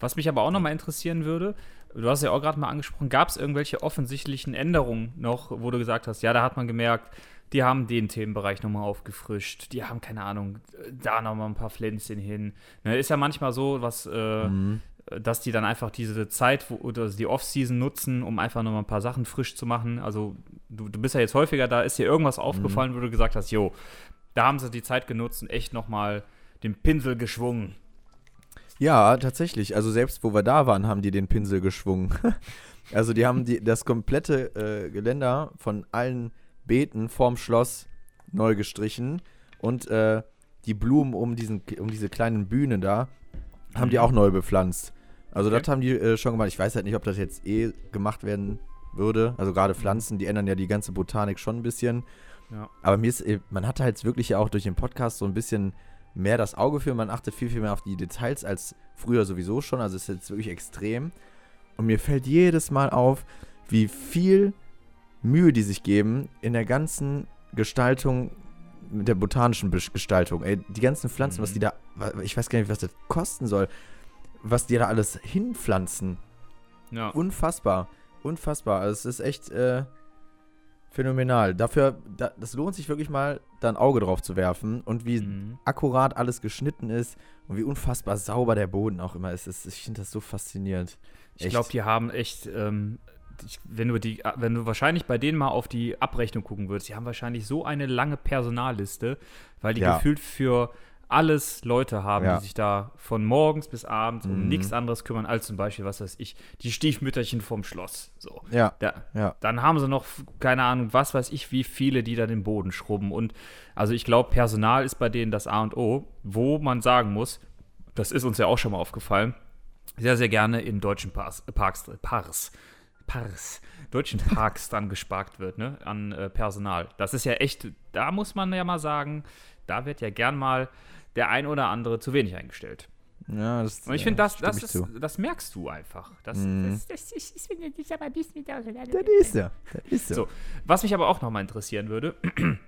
Was mich aber auch nochmal interessieren würde, du hast ja auch gerade mal angesprochen, gab es irgendwelche offensichtlichen Änderungen noch, wo du gesagt hast, ja, da hat man gemerkt, die haben den Themenbereich nochmal aufgefrischt, die haben, keine Ahnung, da nochmal ein paar Pflänzchen hin. Ne, ist ja manchmal so, was, äh, Mhm. dass die dann einfach diese Zeit wo, oder die Off-Season nutzen, um einfach nochmal ein paar Sachen frisch zu machen. Also du, du bist ja jetzt häufiger da, ist dir irgendwas aufgefallen, wo du gesagt hast, jo, da haben sie die Zeit genutzt und echt nochmal den Pinsel geschwungen. Ja, tatsächlich. Also selbst wo wir da waren, haben die den Pinsel geschwungen. also die haben die, das komplette äh, Geländer von allen Beeten vorm Schloss neu gestrichen und äh, die Blumen um, diesen, um diese kleinen Bühne da haben die Mhm. auch neu bepflanzt. Also Okay. das haben die äh, schon gemacht. Ich weiß halt nicht, ob das jetzt eh gemacht werden würde. Also gerade Pflanzen, die ändern ja die ganze Botanik schon ein bisschen. Ja. Aber mir ist, äh, man hat halt wirklich ja auch durch den Podcast so ein bisschen mehr das Auge für, man achtet viel, viel mehr auf die Details als früher sowieso schon. Also es ist jetzt wirklich extrem. Und mir fällt jedes Mal auf, wie viel Mühe die sich geben in der ganzen Gestaltung, mit der botanischen Gestaltung. Ey, die ganzen Pflanzen, Mhm. was die da, ich weiß gar nicht, was das kosten soll, was die da alles hinpflanzen. Ja. Unfassbar. Unfassbar. Also es ist echt äh, phänomenal. Dafür, da, das lohnt sich wirklich mal, da ein Auge drauf zu werfen und wie Mhm. akkurat alles geschnitten ist und wie unfassbar sauber der Boden auch immer ist. Ich finde das so faszinierend. Ich Echt. glaube, die haben echt, ähm, ich, wenn du die, wenn du wahrscheinlich bei denen mal auf die Abrechnung gucken würdest, die haben wahrscheinlich so eine lange Personalliste, weil die Ja. gefühlt für alles Leute haben, Ja. die sich da von morgens bis abends um Mhm. nichts anderes kümmern, als zum Beispiel, was weiß ich, die Stiefmütterchen vom Schloss. So. Ja, Da, ja. dann haben sie noch, keine Ahnung, was weiß ich, wie viele, die da den Boden schrubben. Und also ich glaube, Personal ist bei denen das A und O, wo man sagen muss, das ist uns ja auch schon mal aufgefallen, sehr, sehr gerne in deutschen Parks, Parks, Parks, Parks, deutschen Parks dann gespart wird, ne, an äh, Personal. Das ist ja echt, da muss man ja mal sagen, da wird ja gern mal der ein oder andere zu wenig eingestellt. Ja, das, Und ich ja, finde, das, das, ist, das merkst du einfach. Das, Mhm. das, Das ist, ich finde, das ist aber ein bisschen mit Das ist ja. Das ist ja. So, was mich aber auch nochmal interessieren würde,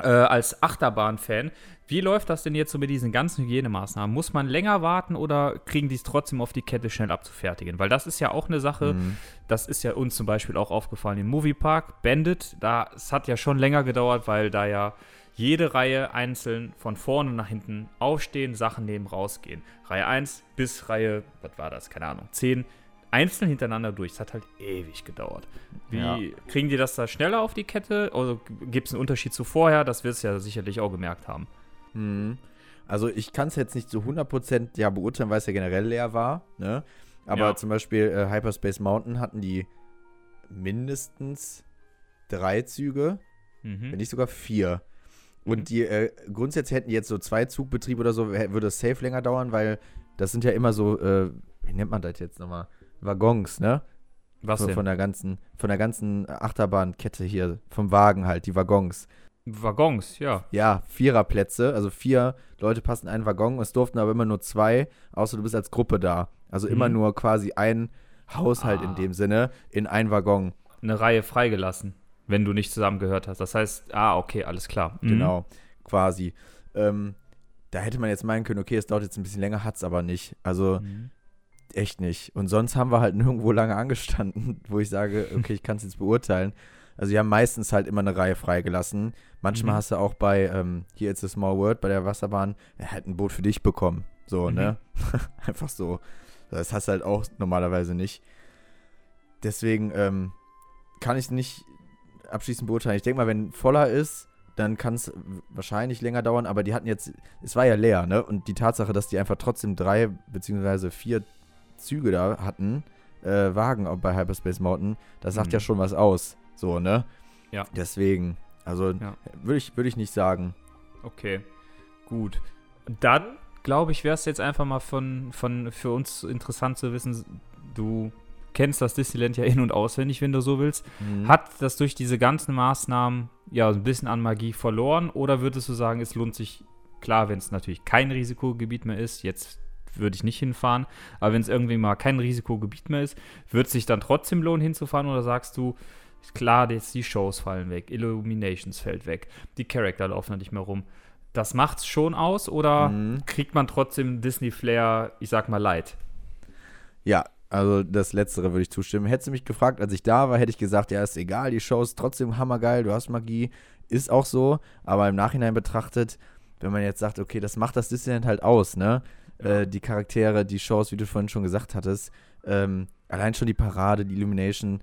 äh, als Achterbahn-Fan, wie läuft das denn jetzt so mit diesen ganzen Hygienemaßnahmen? Muss man länger warten oder kriegen die es trotzdem auf die Kette schnell abzufertigen? Weil das ist ja auch eine Sache, Mhm. das ist ja uns zum Beispiel auch aufgefallen im Moviepark, Bandit, da, es hat ja schon länger gedauert, weil da ja jede Reihe einzeln von vorne nach hinten aufstehen, Sachen nehmen, rausgehen. Reihe 1 bis Reihe, was war das, keine Ahnung, 10, einzeln hintereinander durch. Es hat halt ewig gedauert. Wie Ja. kriegen die das da schneller auf die Kette? Also gibt es einen Unterschied zu vorher? Das wirst du ja sicherlich auch gemerkt haben. Mhm. Also ich kann es jetzt nicht zu 100% ja, beurteilen, weil es ja generell leer war. Ne? Aber Ja. zum Beispiel äh, Hyperspace Mountain hatten die mindestens drei Züge, Mhm. wenn nicht sogar vier. Und die äh, grundsätzlich hätten jetzt so zwei Zugbetriebe oder so, würde es safe länger dauern, weil das sind ja immer so, äh, wie nennt man das jetzt nochmal? Waggons, ne? Was Von, denn? von der ganzen, von der ganzen Achterbahnkette hier, vom Wagen halt, die Waggons. Waggons, ja. Ja, Viererplätze, also vier Leute passen in einen Waggon, es durften aber immer nur zwei, außer du bist als Gruppe da. Also immer Mhm. nur quasi ein Haushalt Ah. in dem Sinne in ein Waggon. Eine Reihe freigelassen, wenn du nicht zusammengehört hast. Das heißt, ah, okay, alles klar. Mhm. Genau, quasi. Ähm, da hätte man jetzt meinen können, okay, es dauert jetzt ein bisschen länger, hat's aber nicht. Also Mhm. echt nicht. Und sonst haben wir halt nirgendwo lange angestanden, wo ich sage, okay, ich kann es jetzt beurteilen. Also die haben meistens halt immer eine Reihe freigelassen. Manchmal Mhm. hast du auch bei, ähm, hier ist a Small World, bei der Wasserbahn, er hat ein Boot für dich bekommen. So, Mhm. ne? Einfach so. Das hast du halt auch normalerweise nicht. Deswegen ähm, kann ich nicht abschließend beurteilen. Ich denke mal, wenn voller ist, dann kann es wahrscheinlich länger dauern, aber die hatten jetzt, es war ja leer, ne? Und die Tatsache, dass die einfach trotzdem drei beziehungsweise vier Züge da hatten, äh, Wagen bei Hyperspace Mountain, das sagt Mhm. ja schon was aus. So, ne? Ja. Deswegen, also Ja. würde ich, würd ich nicht sagen. Okay, gut. Dann, glaube ich, wäre es jetzt einfach mal von, von, für uns interessant zu wissen, du kennst das Disneyland ja in- und auswendig, wenn du so willst. Mhm. Hat das durch diese ganzen Maßnahmen ja ein bisschen an Magie verloren oder würdest du sagen, es lohnt sich, klar, wenn es natürlich kein Risikogebiet mehr ist, jetzt würde ich nicht hinfahren, aber wenn es irgendwie mal kein Risikogebiet mehr ist, wird es sich dann trotzdem lohnen hinzufahren oder sagst du, klar, jetzt die Shows fallen weg, Illuminations fällt weg, die Charakter laufen da nicht mehr rum. Das macht's schon aus oder Mhm. kriegt man trotzdem Disney Flair, ich sag mal, leid? Ja, also das Letztere würde ich zustimmen. Hättest du mich gefragt, als ich da war, hätte ich gesagt, ja, ist egal, die Show ist trotzdem hammergeil, du hast Magie, ist auch so, aber im Nachhinein betrachtet, wenn man jetzt sagt, okay, das macht das Disneyland halt aus, ne? Ja. Äh, die Charaktere, die Shows, wie du vorhin schon gesagt hattest, ähm, allein schon die Parade, die Illumination,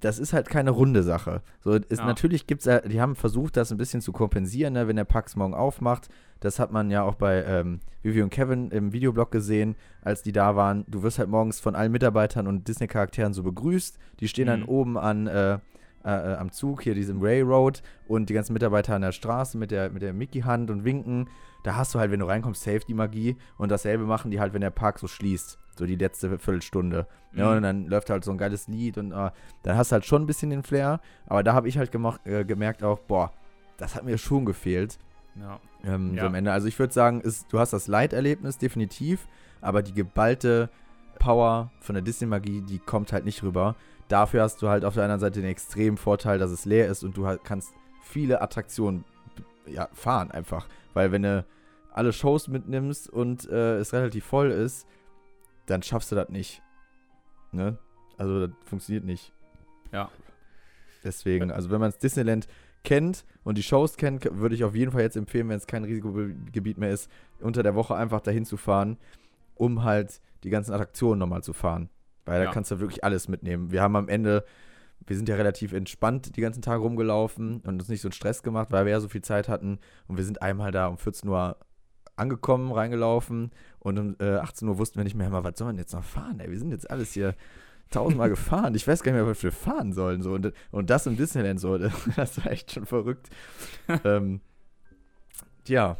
das ist halt keine runde Sache. So, ist, Ja. Natürlich gibt es, die haben versucht, das ein bisschen zu kompensieren, ne, wenn der Pax morgen aufmacht. Das hat man ja auch bei ähm, Vivi und Kevin im Videoblog gesehen, als die da waren. Du wirst halt morgens von allen Mitarbeitern und Disney-Charakteren so begrüßt. Die stehen dann Mhm. oben an, äh, äh, am Zug, hier diesem Railroad und die ganzen Mitarbeiter an der Straße mit der, mit der Mickey-Hand und winken. Da hast du halt, wenn du reinkommst, safe die Magie. Und dasselbe machen die halt, wenn der Park so schließt. So die letzte Viertelstunde. Ja, Mhm. und dann läuft halt so ein geiles Lied und äh, dann hast du halt schon ein bisschen den Flair. Aber da habe ich halt gemacht, äh, gemerkt auch, boah, das hat mir schon gefehlt. Ja. Ähm, Ja. so am Ende. Also ich würde sagen, ist, du hast das Leiterlebnis definitiv, aber die geballte Power von der Disney-Magie, die kommt halt nicht rüber. Dafür hast du halt auf der anderen Seite den extremen Vorteil, dass es leer ist und du halt kannst viele Attraktionen ja, fahren einfach. Weil wenn du alle Shows mitnimmst und äh, es relativ voll ist, dann schaffst du das nicht. Ne? Also das funktioniert nicht. Ja. Deswegen, also wenn man das Disneyland kennt und die Shows kennt, würde ich auf jeden Fall jetzt empfehlen, wenn es kein Risikogebiet mehr ist, unter der Woche einfach dahin zu fahren, um halt die ganzen Attraktionen nochmal zu fahren. Weil da Ja. kannst du wirklich alles mitnehmen. Wir haben am Ende, wir sind ja relativ entspannt die ganzen Tage rumgelaufen und uns nicht so einen Stress gemacht, weil wir ja so viel Zeit hatten. Und wir sind einmal da um 14 Uhr angekommen, reingelaufen und um äh, 18 Uhr wussten wir nicht mehr, mal, was sollen wir denn jetzt noch fahren? Ey, wir sind jetzt alles hier tausendmal gefahren. Ich weiß gar nicht mehr, was wir fahren sollen. So. Und, und das im Disneyland so, das war echt schon verrückt. ähm, ja,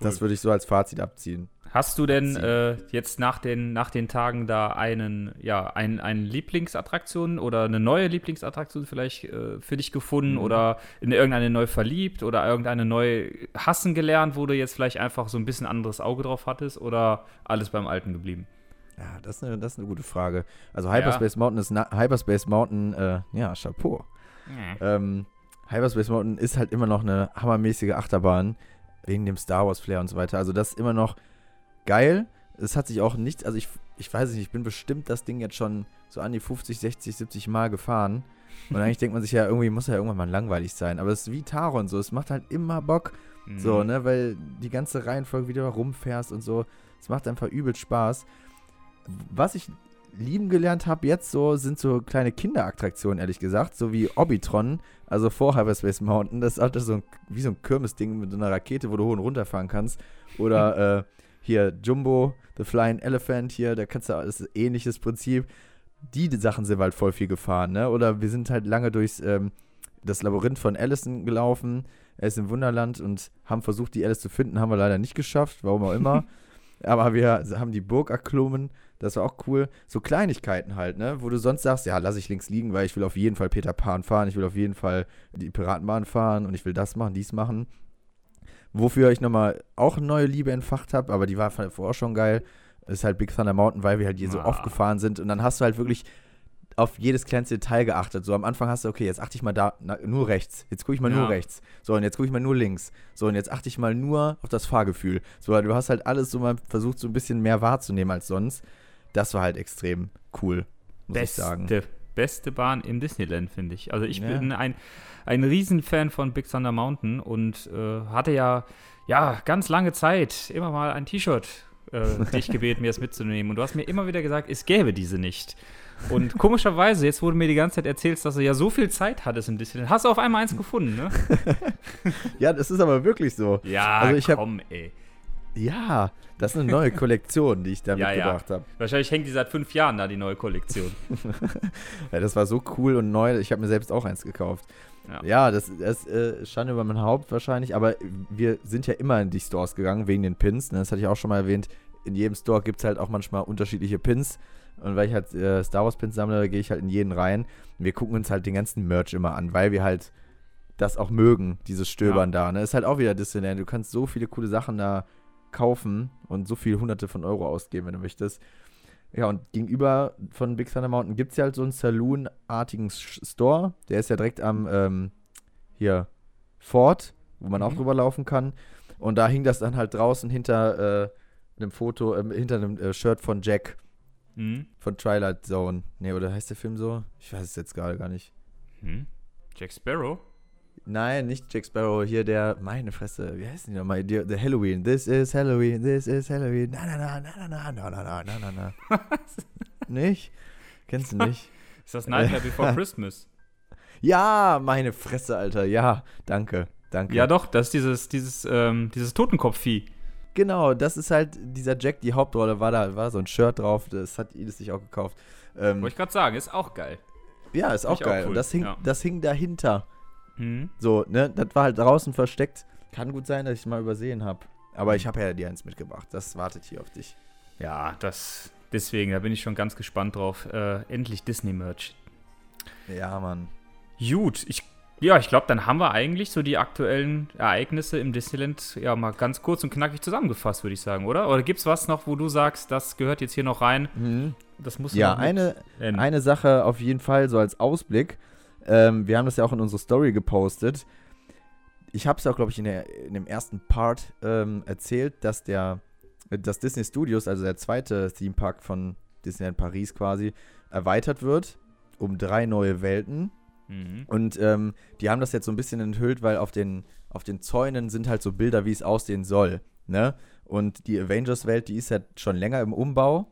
das würde ich so als Fazit abziehen. Hast du denn äh, jetzt nach den, nach den Tagen da einen, ja, ein, eine Lieblingsattraktion oder eine neue Lieblingsattraktion vielleicht äh, für dich gefunden Mhm. oder in irgendeine neu verliebt oder irgendeine neu hassen gelernt, wo du jetzt vielleicht einfach so ein bisschen anderes Auge drauf hattest oder alles beim Alten geblieben? Ja, das ist eine, das ist eine gute Frage. Also Hyperspace Mountain ist na, Hyperspace Mountain, äh, ja, Chapeau. Ähm, Hyperspace Mountain ist halt immer noch eine hammermäßige Achterbahn, wegen dem Star Wars Flair und so weiter. Also das ist immer noch geil. Es hat sich auch nicht, also ich, ich weiß nicht, ich bin bestimmt das Ding jetzt schon so an die 50, 60, 70 Mal gefahren. Und eigentlich denkt man sich ja, irgendwie muss ja irgendwann mal langweilig sein. Aber es ist wie Taron so, es macht halt immer Bock. Mhm. So, ne, weil die ganze Reihenfolge wieder rumfährst und so. Es macht einfach übel Spaß. Was ich lieben gelernt habe jetzt so, sind so kleine Kinderattraktionen, ehrlich gesagt. So wie Orbitron, also vor Hyperspace Mountain. Das ist halt so ein, wie so ein Kirmesding mit so einer Rakete, wo du hoch und runter fahren kannst. Oder äh, hier Jumbo, The Flying Elephant hier, da kannst du, das ist ein ähnliches Prinzip. Die Sachen sind halt voll viel gefahren, ne? Oder wir sind halt lange durchs ähm, das Labyrinth von Allison gelaufen. Er ist im Wunderland und haben versucht, die Alice zu finden, haben wir leider nicht geschafft, warum auch immer. Aber wir haben die Burg erklommen, das war auch cool. So Kleinigkeiten halt, ne? Wo du sonst sagst, ja, lass ich links liegen, weil ich will auf jeden Fall Peter Pan fahren, ich will auf jeden Fall die Piratenbahn fahren und ich will das machen, dies machen. Wofür ich nochmal auch eine neue Liebe entfacht habe, aber die war vorher schon geil, ist halt Big Thunder Mountain, weil wir halt hier so Ah. oft gefahren sind und dann hast du halt wirklich auf jedes kleinste Detail geachtet. So am Anfang hast du, okay, jetzt achte ich mal da, na, nur rechts. Jetzt gucke ich mal Ja. nur rechts. So, und jetzt gucke ich mal nur links. So, und jetzt achte ich mal nur auf das Fahrgefühl. So, du hast halt alles so mal versucht, so ein bisschen mehr wahrzunehmen als sonst. Das war halt extrem cool, muss ich sagen. Beste, beste Bahn im Disneyland, finde ich. Also ich Ja. bin ein, ein Riesenfan von Big Thunder Mountain und äh, hatte ja, ja ganz lange Zeit immer mal ein T-Shirt äh, dich gebeten, mir das mitzunehmen. Und du hast mir immer wieder gesagt, es gäbe diese nicht. Und komischerweise, jetzt wurde mir die ganze Zeit erzählt, dass du ja so viel Zeit hattest im Disneyland. Hast du auf einmal eins gefunden, ne? Ja, das ist aber wirklich so. Ja, Also ich hab- komm, ey. Ja, das ist eine neue Kollektion, die ich da Ja, ja. mitgebracht habe. Wahrscheinlich hängt die seit fünf Jahren da, die neue Kollektion. Ja, das war so cool und neu. Ich habe mir selbst auch eins gekauft. Ja. Ja, das, das äh, stand über mein Haupt wahrscheinlich, aber wir sind ja immer in die Stores gegangen wegen den Pins. Ne? Das hatte ich auch schon mal erwähnt. In jedem Store gibt es halt auch manchmal unterschiedliche Pins. Und weil ich halt äh, Star Wars Pins sammle, gehe ich halt in jeden rein. Und wir gucken uns halt den ganzen Merch immer an, weil wir halt das auch mögen, dieses Stöbern da. Ne? Ist halt auch wieder Disneyland. Du kannst so viele coole Sachen da kaufen und so viele hunderte von Euro ausgeben, wenn du möchtest. Ja, und gegenüber von Big Thunder Mountain gibt es ja halt so einen Saloon-artigen Store. Der ist ja direkt am, ähm, hier, Fort, wo man auch Mhm. drüber laufen kann. Und da hing das dann halt draußen hinter äh, einem Foto, ähm, hinter einem äh, Shirt von Jack Hm? von Twilight Zone. Nee, oder heißt der Film so? Ich weiß es jetzt gerade gar nicht. Hm? Jack Sparrow? Nein, nicht Jack Sparrow, hier der, meine Fresse, wie heißt die nochmal? Der, der Halloween. This is Halloween, this is Halloween. Na, na, na, na, na, na, na, na, na, na, na. nicht? Kennst du nicht? Ist das Nightmare Before Christmas? Ja, meine Fresse, Alter. Ja, danke, danke. Ja, doch, das ist dieses, dieses, ähm, dieses Totenkopfvieh. Genau, das ist halt dieser Jack, die Hauptrolle, war da, war so ein Shirt drauf, das hat Ines sich auch gekauft. Ähm, Wollte ich gerade sagen, ist auch geil. ja, ist auch ich auch geil. cool, Und das hing, ja. das hing dahinter. Hm? So, ne, das war halt draußen versteckt. Kann gut sein, dass ich es mal übersehen habe. Aber ich habe ja dir eins mitgebracht. Das wartet hier auf dich. Ja, das, deswegen, da bin ich schon ganz gespannt drauf. Äh, endlich Disney-Merch. Ja, Mann. Gut, ich, ja, ich glaube, dann haben wir eigentlich so die aktuellen Ereignisse im Disneyland ja mal ganz kurz und knackig zusammengefasst, würde ich sagen, oder? Oder gibt es was noch, wo du sagst, das gehört jetzt hier noch rein? Das muss Ja, eine, eine Sache auf jeden Fall, so als Ausblick. Ähm, wir haben das ja auch in unsere Story gepostet. Ich habe es auch, glaube ich, in, der, in dem ersten Part ähm, erzählt, dass der, dass Disney Studios, also der zweite Theme Park von Disneyland Paris quasi, erweitert wird um drei neue Welten. Mhm. Und ähm, die haben das jetzt so ein bisschen enthüllt, weil auf den, auf den Zäunen sind halt so Bilder, wie es aussehen soll. Ne? Und die Avengers-Welt, die ist ja schon länger im Umbau.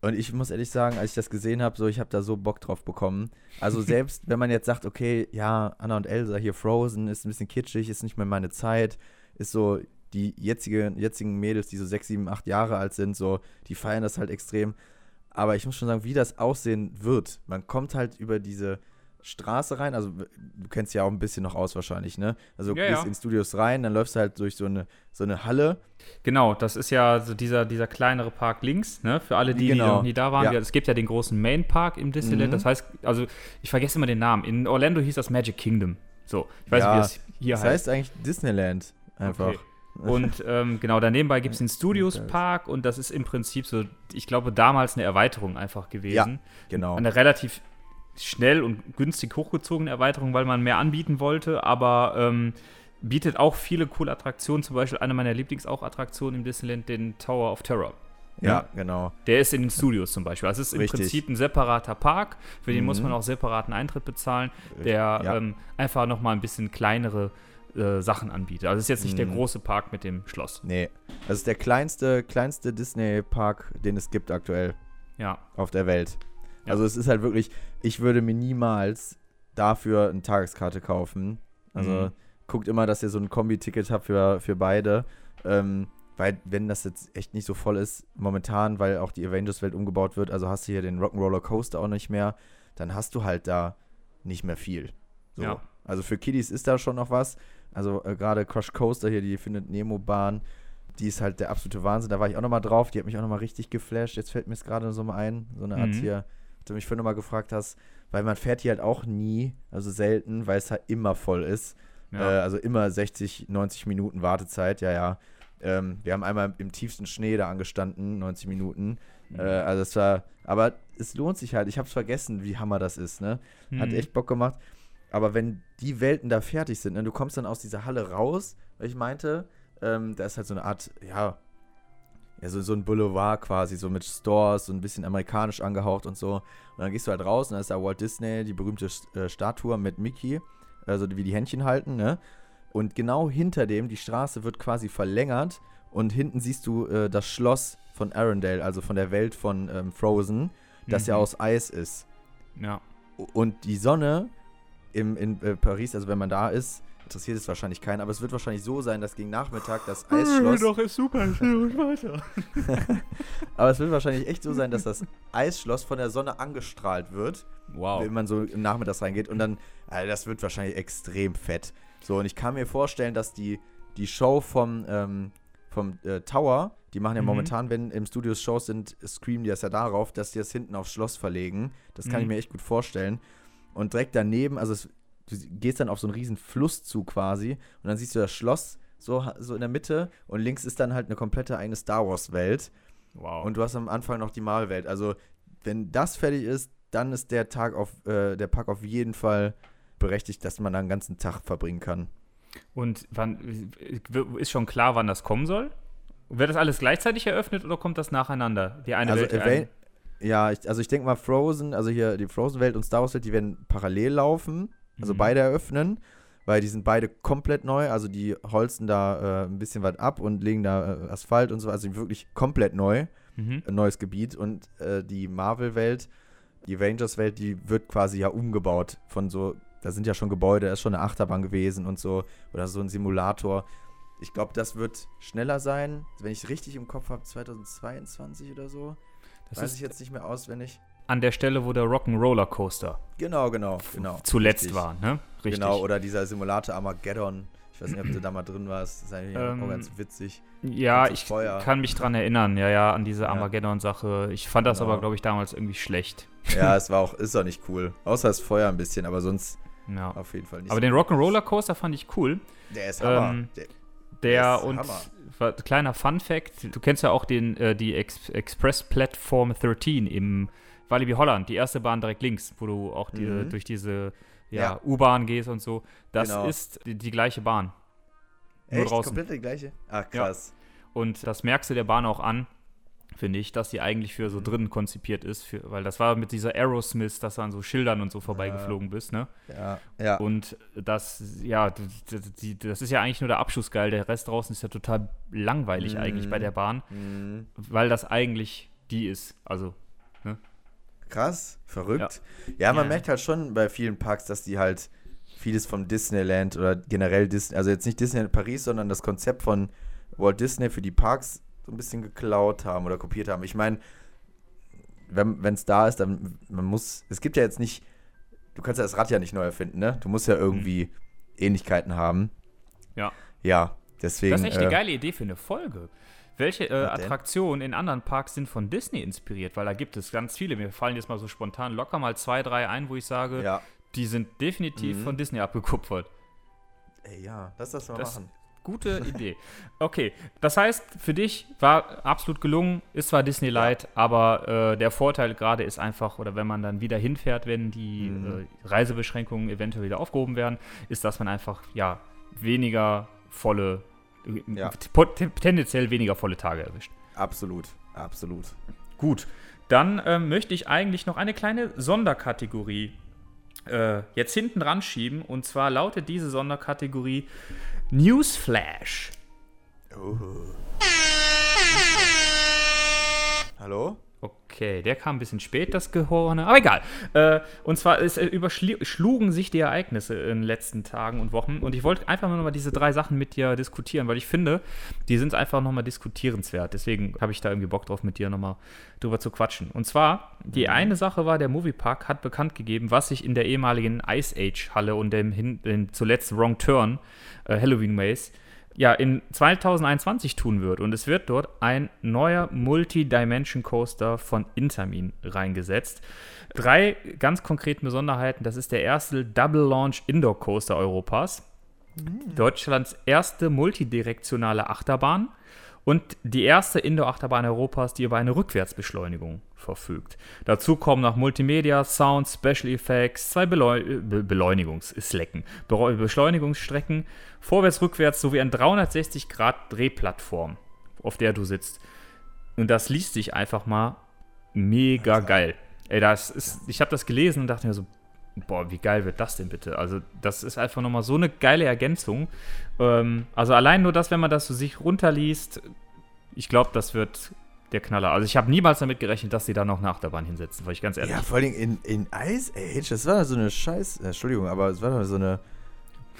Und ich muss ehrlich sagen, als ich das gesehen habe, so ich habe da so Bock drauf bekommen. Also selbst wenn man jetzt sagt, okay, ja, Anna und Elsa hier Frozen ist ein bisschen kitschig, ist nicht mehr meine Zeit, ist so die jetzige, jetzigen Mädels, die so sechs, sieben, acht Jahre alt sind, so, die feiern das halt extrem. Aber ich muss schon sagen, wie das aussehen wird. Man kommt halt über diese Straße rein, also du kennst ja auch ein bisschen noch aus wahrscheinlich, ne? Also du Ja, gehst ja. in Studios rein, dann läufst du halt durch so eine, so eine Halle. Genau, das ist ja so dieser, dieser kleinere Park links, ne? Für alle, die, die Genau. noch nie da waren. Ja. Ja. Es gibt ja den großen Main Park im Disneyland. Mhm. Das heißt, also ich vergesse immer den Namen. In Orlando hieß das Magic Kingdom. So, ich weiß Ja, nicht, wie das hier Das heißt. heißt eigentlich Disneyland einfach. Okay. Und ähm, genau, daneben gibt es den Studios Park und das ist im Prinzip so, ich glaube, damals eine Erweiterung einfach gewesen. Genau. Eine relativ schnell und günstig hochgezogene Erweiterung, weil man mehr anbieten wollte, aber ähm, bietet auch viele coole Attraktionen. Zum Beispiel eine meiner Lieblingsattraktionen im Disneyland, den Tower of Terror. ja, genau. Der ist in den Studios zum Beispiel. Also es ist im Richtig. Prinzip ein separater Park, für den muss Mhm. man auch separaten Eintritt bezahlen, der Ja. ähm, einfach nochmal ein bisschen kleinere äh, Sachen anbietet. Also es ist jetzt nicht der Mhm. große Park mit dem Schloss. Nee. Das ist der kleinste, kleinste Disney-Park, den es gibt aktuell Ja. auf der Welt. Ja. Also es ist halt wirklich, ich würde mir niemals dafür eine Tageskarte kaufen. Also Mhm. guckt immer, dass ihr so ein Kombi-Ticket habt für, für beide. Ähm, weil, wenn das jetzt echt nicht so voll ist, momentan, weil auch die Avengers-Welt umgebaut wird, also hast du hier den Rock'n'Roller Coaster auch nicht mehr, dann hast du halt da nicht mehr viel. So. Ja. Also für Kiddies ist da schon noch was. Also äh, gerade Crush Coaster hier, die findet Nemo-Bahn, die ist halt der absolute Wahnsinn. Da war ich auch noch mal drauf, die hat mich auch noch mal richtig geflasht. Jetzt fällt mir es gerade so mal ein, so eine Art Mhm. hier, du mich vorhin noch mal gefragt hast, weil man fährt hier halt auch nie, also selten, weil es halt immer voll ist. ja. Äh, also immer 60, 90 Minuten Wartezeit, ja, ja. Ähm, wir haben einmal im tiefsten Schnee da angestanden, 90 Minuten. Mhm. Äh, also es war, aber es lohnt sich halt. Ich habe es vergessen, wie Hammer das ist, ne? Hat Mhm. echt Bock gemacht. Aber wenn die Welten da fertig sind, ne, du kommst dann aus dieser Halle raus, weil ich meinte, ähm, da ist halt so eine Art, ja, ja so, so ein Boulevard quasi, so mit Stores, so ein bisschen amerikanisch angehaucht und so. Und dann gehst du halt raus und dann ist da Walt Disney, die berühmte äh, Statue mit Mickey, also wie die Händchen halten, ne? Und genau hinter dem, die Straße wird quasi verlängert und hinten siehst du äh, das Schloss von Arendelle, also von der Welt von ähm, Frozen, das ja Mhm. aus Eis ist. ja. Und die Sonne im, in äh, Paris, also wenn man da ist, interessiert es wahrscheinlich keinen, aber es wird wahrscheinlich so sein, dass gegen Nachmittag das Eisschloss. ist super, weiter. aber es wird wahrscheinlich echt so sein, dass das Eisschloss von der Sonne angestrahlt wird, Wow. wenn man so im Nachmittags reingeht. Und dann, also das wird wahrscheinlich extrem fett. So, und ich kann mir vorstellen, dass die, die Show vom, ähm, vom äh, Tower, die machen ja Mhm. momentan, wenn im Studios Shows sind, streamen die das ja darauf, dass die das hinten aufs Schloss verlegen. Das kann Mhm. ich mir echt gut vorstellen. Und direkt daneben, also es, du gehst dann auf so einen riesen Fluss zu quasi und dann siehst du das Schloss so, so in der Mitte und links ist dann halt eine komplette eigene Star Wars Welt wow. und du hast am Anfang noch die Marvel-Welt. Also wenn das fertig ist, dann ist der Tag auf, äh, der Park auf jeden Fall berechtigt, dass man da einen ganzen Tag verbringen kann. Und wann ist schon klar, wann das kommen soll? Wird das alles gleichzeitig eröffnet oder kommt das nacheinander? Die eine also Welt, die eine- ja, ich, also ich denke mal Frozen, also hier die Frozen-Welt und Star Wars-Welt, die werden parallel laufen, also Mhm. beide eröffnen, weil die sind beide komplett neu, also die holzen da äh, ein bisschen was ab und legen da äh, Asphalt und so, also wirklich komplett neu. Mhm. ein neues Gebiet und äh, die Marvel-Welt, die Avengers-Welt, die wird quasi ja umgebaut von so, da sind ja schon Gebäude, da ist schon eine Achterbahn gewesen und so, oder so ein Simulator. Ich glaube, das wird schneller sein, wenn ich richtig im Kopf habe, 2022 oder so. Das Weiß ist ich jetzt nicht mehr auswendig. An der Stelle, wo der Rock'n'Roller Coaster Genau, genau, genau. zuletzt Richtig. war, ne? Richtig. Genau, oder dieser Simulator Armageddon. Ich weiß nicht, ob du da mal drin warst. Das ist eigentlich Ähm, auch ganz witzig. ja, so ich Feuer. kann mich dran erinnern, ja, ja, an diese. Armageddon-Sache. Ich fand das Genau. aber, glaube ich, damals irgendwie schlecht. Ja, es war auch, ist auch nicht cool. Außer das Feuer ein bisschen, aber sonst Ja. auf jeden Fall nicht. Aber den Rock'n'Roller Coaster fand ich cool. der ist Hammer. ähm, der, Der ist und Hammer. kleiner Fun Fact, du kennst ja auch den, äh, die Ex Express Platform 13 im Walibi Holland, die erste Bahn direkt links, wo du auch die, Mhm. durch diese ja, Ja. U-Bahn gehst und so. Das Genau. ist die, die gleiche Bahn. Nur Echt? draußen. Komplett die gleiche? Ah, krass. Und das merkst du der Bahn auch an, finde ich, dass die eigentlich für Mhm. so drinnen konzipiert ist, für, weil das war mit dieser Aerosmith, dass du an so Schildern und so vorbeigeflogen bist, ne? Ja. ja. Und das, ja, das ist ja eigentlich nur der Abschussgeil. Der Rest draußen ist ja total langweilig Mhm. eigentlich bei der Bahn, Mhm. weil das eigentlich die ist. Also, Krass, verrückt. Ja, man Ja. merkt halt schon bei vielen Parks, dass die halt vieles vom Disneyland oder generell Disney, also jetzt nicht Disneyland Paris, sondern das Konzept von Walt Disney für die Parks so ein bisschen geklaut haben oder kopiert haben. Ich meine, wenn es da ist, dann man muss, es gibt ja jetzt nicht, du kannst ja das Rad ja nicht neu erfinden, ne? Du musst ja irgendwie Ähnlichkeiten haben. Ja. Ja, deswegen. Das ist echt eine äh, geile Idee für eine Folge. Welche äh? Attraktionen in anderen Parks sind von Disney inspiriert? Weil da gibt es ganz viele. Mir fallen jetzt mal so spontan locker mal zwei, drei ein, wo ich sage, Ja. die sind definitiv Mhm. von Disney abgekupfert. Ey, ja, lass das mal Das- machen. Gute Idee. Okay, das heißt, für dich war absolut gelungen, ist zwar Disney Light, aber äh, der Vorteil gerade ist einfach, oder wenn man dann wieder hinfährt, wenn die Mhm. äh, Reisebeschränkungen eventuell wieder aufgehoben werden, ist, dass man einfach, ja, weniger volle, Ja. tendenziell weniger volle Tage erwischt. Absolut, absolut. Gut, dann ähm, möchte ich eigentlich noch eine kleine Sonderkategorie äh, jetzt hinten dran schieben. Und zwar lautet diese Sonderkategorie Newsflash. Hallo? Okay, der kam ein bisschen spät, das Gehorne. Aber egal. Äh, und zwar es, äh, überschlugen sich die Ereignisse in den letzten Tagen und Wochen. Und ich wollte einfach nur noch mal diese drei Sachen mit dir diskutieren, weil ich finde, die sind einfach noch mal diskutierenswert. Deswegen habe ich da irgendwie Bock drauf, mit dir noch mal drüber zu quatschen. Und zwar, die eine Sache war, der Moviepark hat bekannt gegeben, was sich in der ehemaligen Ice Age Halle und dem, hin, dem zuletzt Wrong Turn, äh, Halloween Maze, ja, in 2021 tun wird. Und es wird dort ein neuer Multi-Dimension Coaster von Intermin reingesetzt. Drei ganz konkreten Besonderheiten. Das ist der erste Double Launch Indoor Coaster Europas. Deutschlands erste multidirektionale Achterbahn und die erste Indoor-Achterbahn Europas, die über eine Rückwärtsbeschleunigung verfügt. Dazu kommen noch Multimedia, Sound, Special Effects, zwei Beleu Be Beleunigungsstrecken, Be Beschleunigungsstrecken, vorwärts, rückwärts sowie eine 360-Grad-Drehplattform, auf der du sitzt. Und das liest sich einfach mal mega geil. Ey, das ist, ich habe das gelesen und dachte mir so, boah, wie geil wird das denn bitte? Also, das ist einfach nochmal so eine geile Ergänzung. Ähm, also, allein nur das, wenn man das so sich runterliest, ich glaube, das wird der Knaller. Also, ich habe niemals damit gerechnet, dass sie da noch eine Achterbahn hinsetzen, weil ich ganz ehrlich. Ja, vor allem in, in Ice Age, das war so eine Scheiß. äh, Entschuldigung, aber es war doch so eine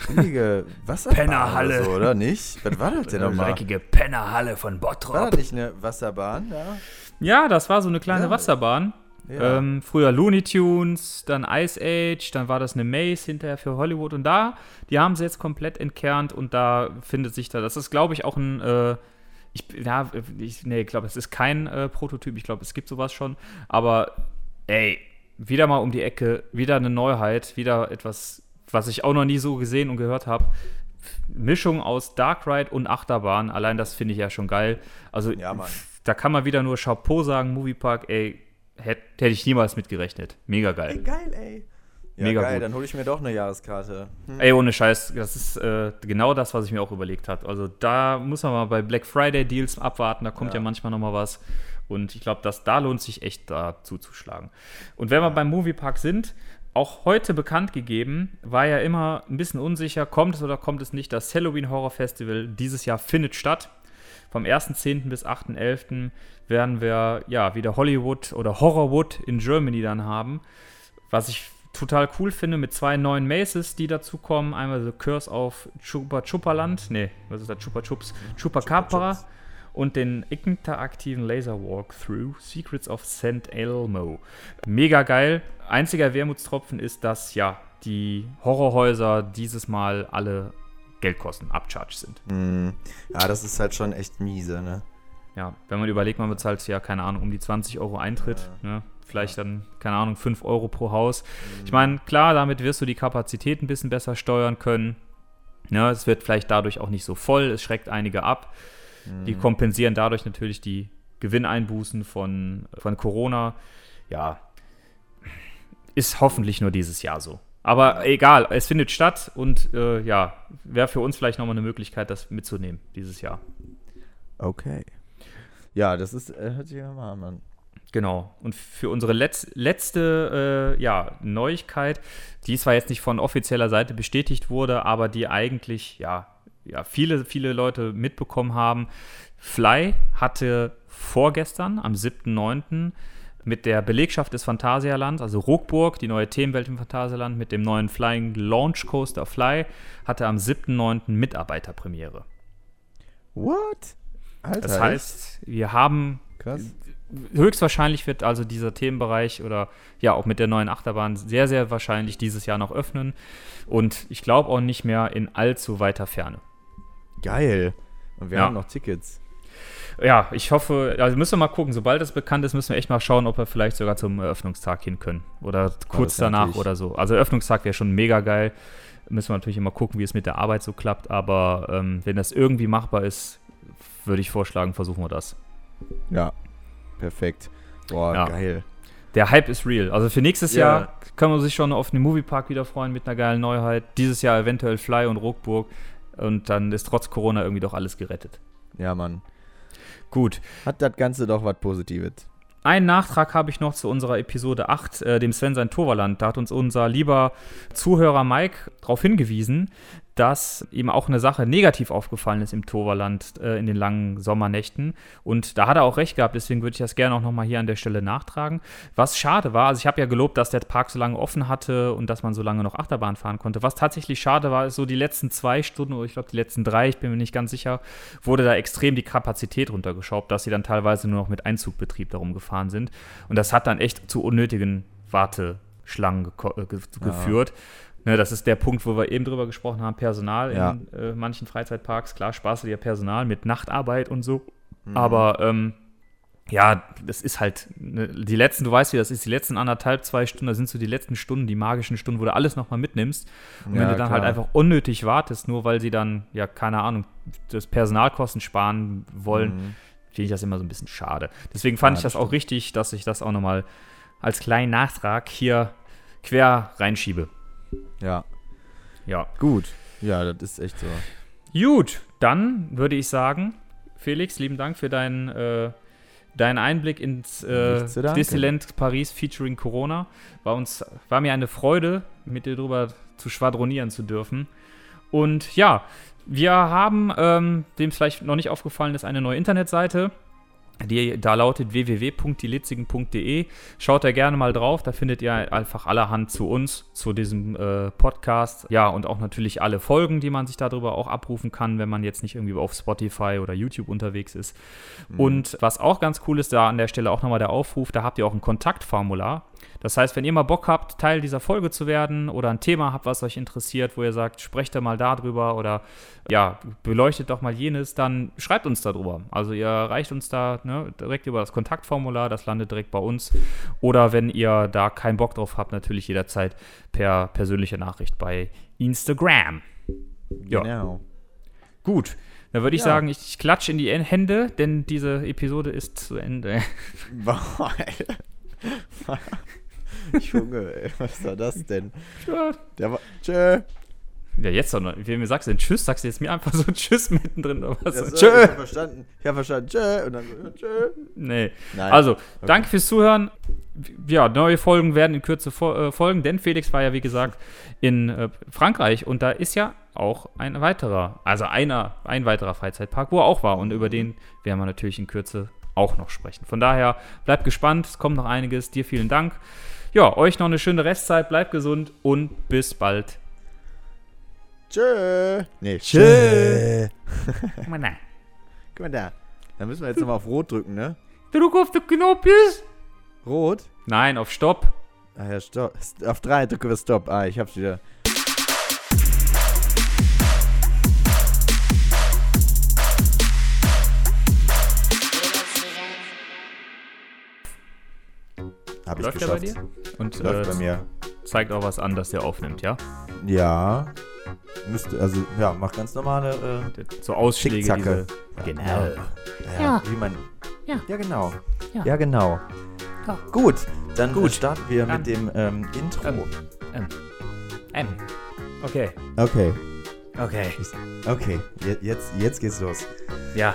billige Wasserbahn. Pennerhalle. Oder, so, oder nicht? Was war das denn eine nochmal? dreckige Pennerhalle von War Bottrop. das nicht eine Wasserbahn? Ja. Ja, das war so eine kleine Ja. Wasserbahn. ja. Ähm, früher Looney Tunes, dann Ice Age, dann war das eine Maze hinterher für Hollywood und da, die haben sie jetzt komplett entkernt und da findet sich da, das ist glaube ich auch ein, äh, ich, ja, ich, nee, glaube, es ist kein äh, Prototyp, ich glaube, es gibt sowas schon, aber ey, wieder mal um die Ecke, wieder eine Neuheit, wieder etwas, was ich auch noch nie so gesehen und gehört habe. Mischung aus Dark Ride und Achterbahn, allein das finde ich ja schon geil. Also Ja, da kann man wieder nur Chapeau sagen, Moviepark, ey, hätte hätt ich niemals mitgerechnet. Mega Ey, geil. geil, ey. Ja, Mega geil, gut. dann hole ich mir doch eine Jahreskarte. Hm. Ey, ohne Scheiß, das ist äh, genau das, was ich mir auch überlegt habe. Also da muss man mal bei Black Friday Deals abwarten, da kommt ja, Ja. manchmal noch mal was. Und ich glaube, dass da lohnt sich echt da zuzuschlagen. Und wenn wir beim Moviepark sind, auch heute bekannt gegeben, war ja immer ein bisschen unsicher, kommt es oder kommt es nicht. Das Halloween Horror Festival dieses Jahr findet statt. Vom 1.10. bis 8.11. werden wir ja wieder Hollywood oder Horrorwood in Germany dann haben. Was ich total cool finde mit zwei neuen Maces, die dazukommen. Einmal The Curse of Chupa Chupaland. Nee, was ist das? Chupa Chups. Chupacabra. Chups. Und den interaktiven Laser Walkthrough Secrets of St. Elmo. Mega geil. Einziger Wermutstropfen ist, dass ja die Horrorhäuser dieses Mal alle Geldkosten, Upcharge sind. Hm. Ja, das ist halt schon echt miese, ne? Ja, wenn man überlegt, man bezahlt ja, keine Ahnung, um die 20 Euro Eintritt. Ne? Vielleicht dann, keine Ahnung, 5 Euro pro Haus. Ich meine, klar, damit wirst du die Kapazität ein bisschen besser steuern können. Ne? Es wird vielleicht dadurch auch nicht so voll, es schreckt einige ab. Die kompensieren dadurch natürlich die Gewinneinbußen von, von Corona. Ja, ist hoffentlich nur dieses Jahr so. Aber egal, es findet statt und äh, ja, wäre für uns vielleicht nochmal eine Möglichkeit, das mitzunehmen dieses Jahr. Okay. Ja, das ist, äh, hört sich ja mal an, Mann. Genau. Und für unsere Letz letzte äh, ja, Neuigkeit, die zwar jetzt nicht von offizieller Seite bestätigt wurde, aber die eigentlich ja, ja viele, viele Leute mitbekommen haben. Fly hatte vorgestern, am 7.9., mit der Belegschaft des Phantasialands, also Ruckburg, die neue Themenwelt im Phantasialand, mit dem neuen Flying Launch Coaster Fly, hatte am 7.9. Mitarbeiterpremiere. What? Alter, Das heißt, wir haben krass. Höchstwahrscheinlich wird also dieser Themenbereich oder ja auch mit der neuen Achterbahn sehr, sehr wahrscheinlich dieses Jahr noch öffnen. Und ich glaube auch nicht mehr in allzu weiter Ferne. Geil. Und wir Ja. haben noch Tickets. Ja, ich hoffe, also müssen wir mal gucken, sobald es bekannt ist, müssen wir echt mal schauen, ob wir vielleicht sogar zum Eröffnungstag hin können. Oder kurz das wär danach oder so. Also Eröffnungstag wäre schon mega geil. Müssen wir natürlich immer gucken, wie es mit der Arbeit so klappt. Aber ähm, wenn das irgendwie machbar ist, würde ich vorschlagen, versuchen wir das. Ja. Perfekt. Boah, Ja. geil. Der Hype ist real. Also für nächstes Ja. Jahr kann man sich schon auf den Moviepark wieder freuen mit einer geilen Neuheit. Dieses Jahr eventuell Fly und Ruckburg. Und dann ist trotz Corona irgendwie doch alles gerettet. Ja, Mann. Gut. Hat das Ganze doch was Positives. Einen Nachtrag habe ich noch zu unserer Episode 8, äh, dem Sven sein Torvaland. Da hat uns unser lieber Zuhörer Mike darauf hingewiesen, dass ihm auch eine Sache negativ aufgefallen ist im Toverland äh, in den langen Sommernächten. Und da hat er auch recht gehabt, deswegen würde ich das gerne auch nochmal hier an der Stelle nachtragen. Was schade war, also ich habe ja gelobt, dass der Park so lange offen hatte und dass man so lange noch Achterbahn fahren konnte. Was tatsächlich schade war, ist so die letzten zwei Stunden oder ich glaube die letzten drei, ich bin mir nicht ganz sicher, wurde da extrem die Kapazität runtergeschraubt, dass sie dann teilweise nur noch mit Einzugbetrieb darum gefahren sind. Und das hat dann echt zu unnötigen Warteschlangen äh, ge geführt. Ne, das ist der Punkt, wo wir eben drüber gesprochen haben, Personal Ja. in äh, manchen Freizeitparks. Klar, sparst du dir Personal mit Nachtarbeit und so. Aber ähm, ja, das ist halt ne, die letzten, du weißt wie das ist, die letzten anderthalb, zwei Stunden, das sind so die letzten Stunden, die magischen Stunden, wo du alles nochmal mitnimmst. Und wenn Ja, du dann halt klar. einfach unnötig wartest, nur weil sie dann, ja, keine Ahnung, das Personalkosten sparen wollen, Mhm. finde ich das immer so ein bisschen schade. Deswegen fand Ja, ich das das auch richtig, dass ich das auch nochmal als kleinen Nachtrag hier quer reinschiebe. Ja. Ja. Gut. Ja, das ist echt so. Gut, dann würde ich sagen, Felix, lieben Dank für deinen, äh, deinen Einblick ins äh. Disneyland Paris featuring Corona. War, uns, war mir eine Freude, mit dir drüber zu schwadronieren zu dürfen. Und ja, wir haben, ähm, dem es vielleicht noch nicht aufgefallen ist, eine neue Internetseite. Die da lautet www.dielitzigen.de. Schaut da gerne mal drauf, da findet ihr einfach allerhand zu uns, zu diesem äh, Podcast. Ja, und auch natürlich alle Folgen, die man sich darüber auch abrufen kann, wenn man jetzt nicht irgendwie auf Spotify oder YouTube unterwegs ist. Und was auch ganz cool ist, da an der Stelle auch nochmal der Aufruf, da habt ihr auch ein Kontaktformular. Das heißt, wenn ihr mal Bock habt, Teil dieser Folge zu werden oder ein Thema habt, was euch interessiert, wo ihr sagt, sprecht da mal darüber oder ja, beleuchtet doch mal jenes, dann schreibt uns darüber. Also ihr erreicht uns da ne, direkt über das Kontaktformular, das landet direkt bei uns. Oder wenn ihr da keinen Bock drauf habt, natürlich jederzeit per persönliche Nachricht bei Instagram. Ja. Genau. Gut, dann würde ich Ja. sagen, ich, ich klatsche in die Hände, denn diese Episode ist zu Ende. Junge, ey, was war das denn? Der war. Tschö. Ja, jetzt doch noch. Wie mir sagst du denn Tschüss? Sagst du jetzt mir einfach so Tschüss mittendrin oder was? Ja, so, Tschö. Ich hab verstanden. Ich hab verstanden. Tschö. Und dann so, tschö. Nee. Nein. Also, danke fürs Zuhören. Ja, neue Folgen werden in Kürze äh, folgen, denn Felix war ja, wie gesagt, in äh, Frankreich und da ist ja auch ein weiterer, also einer, ein weiterer Freizeitpark, wo er auch war und über den werden wir natürlich in Kürze auch noch sprechen. Von daher, bleibt gespannt, es kommt noch einiges. Dir vielen Dank. Ja, euch noch eine schöne Restzeit, bleibt gesund und bis bald. Tschö. Nee, tschö. Guck mal da. Guck mal da. Dann müssen wir jetzt nochmal auf Rot drücken, ne? Drück auf den Knopf. Rot? Nein, auf Stopp. Ah ja, stopp. Auf drei drücken wir Stopp. Ah, ich hab's wieder. Hab ich Läuft der bei geschafft. dir? Und Läuft äh, bei mir. zeigt auch was an, dass der aufnimmt, ja? Ja. Müsste, also, ja, mach ganz normale, äh, So Ausschläge. Schickzacke. Diese, genau. Ja, Ja. wie man. Ja. Ja, genau. Ja. Ja, genau. Ja. Gut, dann Gut. Gut. starten wir Dann. mit dem ähm, Intro. Ähm. M. M. Okay. Okay, Okay. okay, Je jetzt, jetzt geht's los. Ja.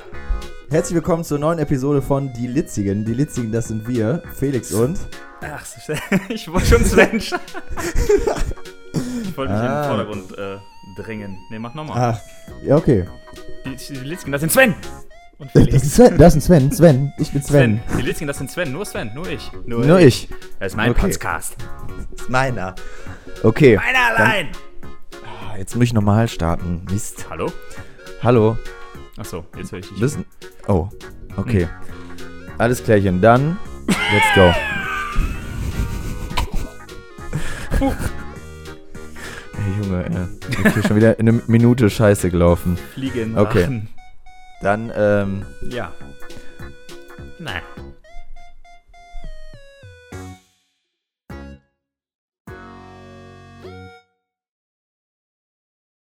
Herzlich willkommen zur neuen Episode von Die Litzigen. Die Litzigen, das sind wir, Felix und. Ach, ich wollte schon Sven. ich wollte mich in Ah. den Vordergrund äh, drängen. Ne, mach nochmal. Ach, ja, okay. Die, die Litzken, das sind Sven. Und Das ist Sven, das ist Sven, Sven, ich bin Sven. Sven. Die Litzken, das sind Sven. Nur Sven, nur ich. Nur ich. Das ist mein Okay. Podcast. Das ist meiner. Okay, Meiner allein. ah, jetzt muss ich nochmal starten. Mist. Hallo? Hallo. Achso, jetzt höre ich dich. Wissen. Oh, okay. Alles klärchen. Dann, let's go. Junge, ey. Ich bin hier schon wieder in eine Minute Scheiße gelaufen. Fliegen. Okay. Dann, ähm, Ja. Nein.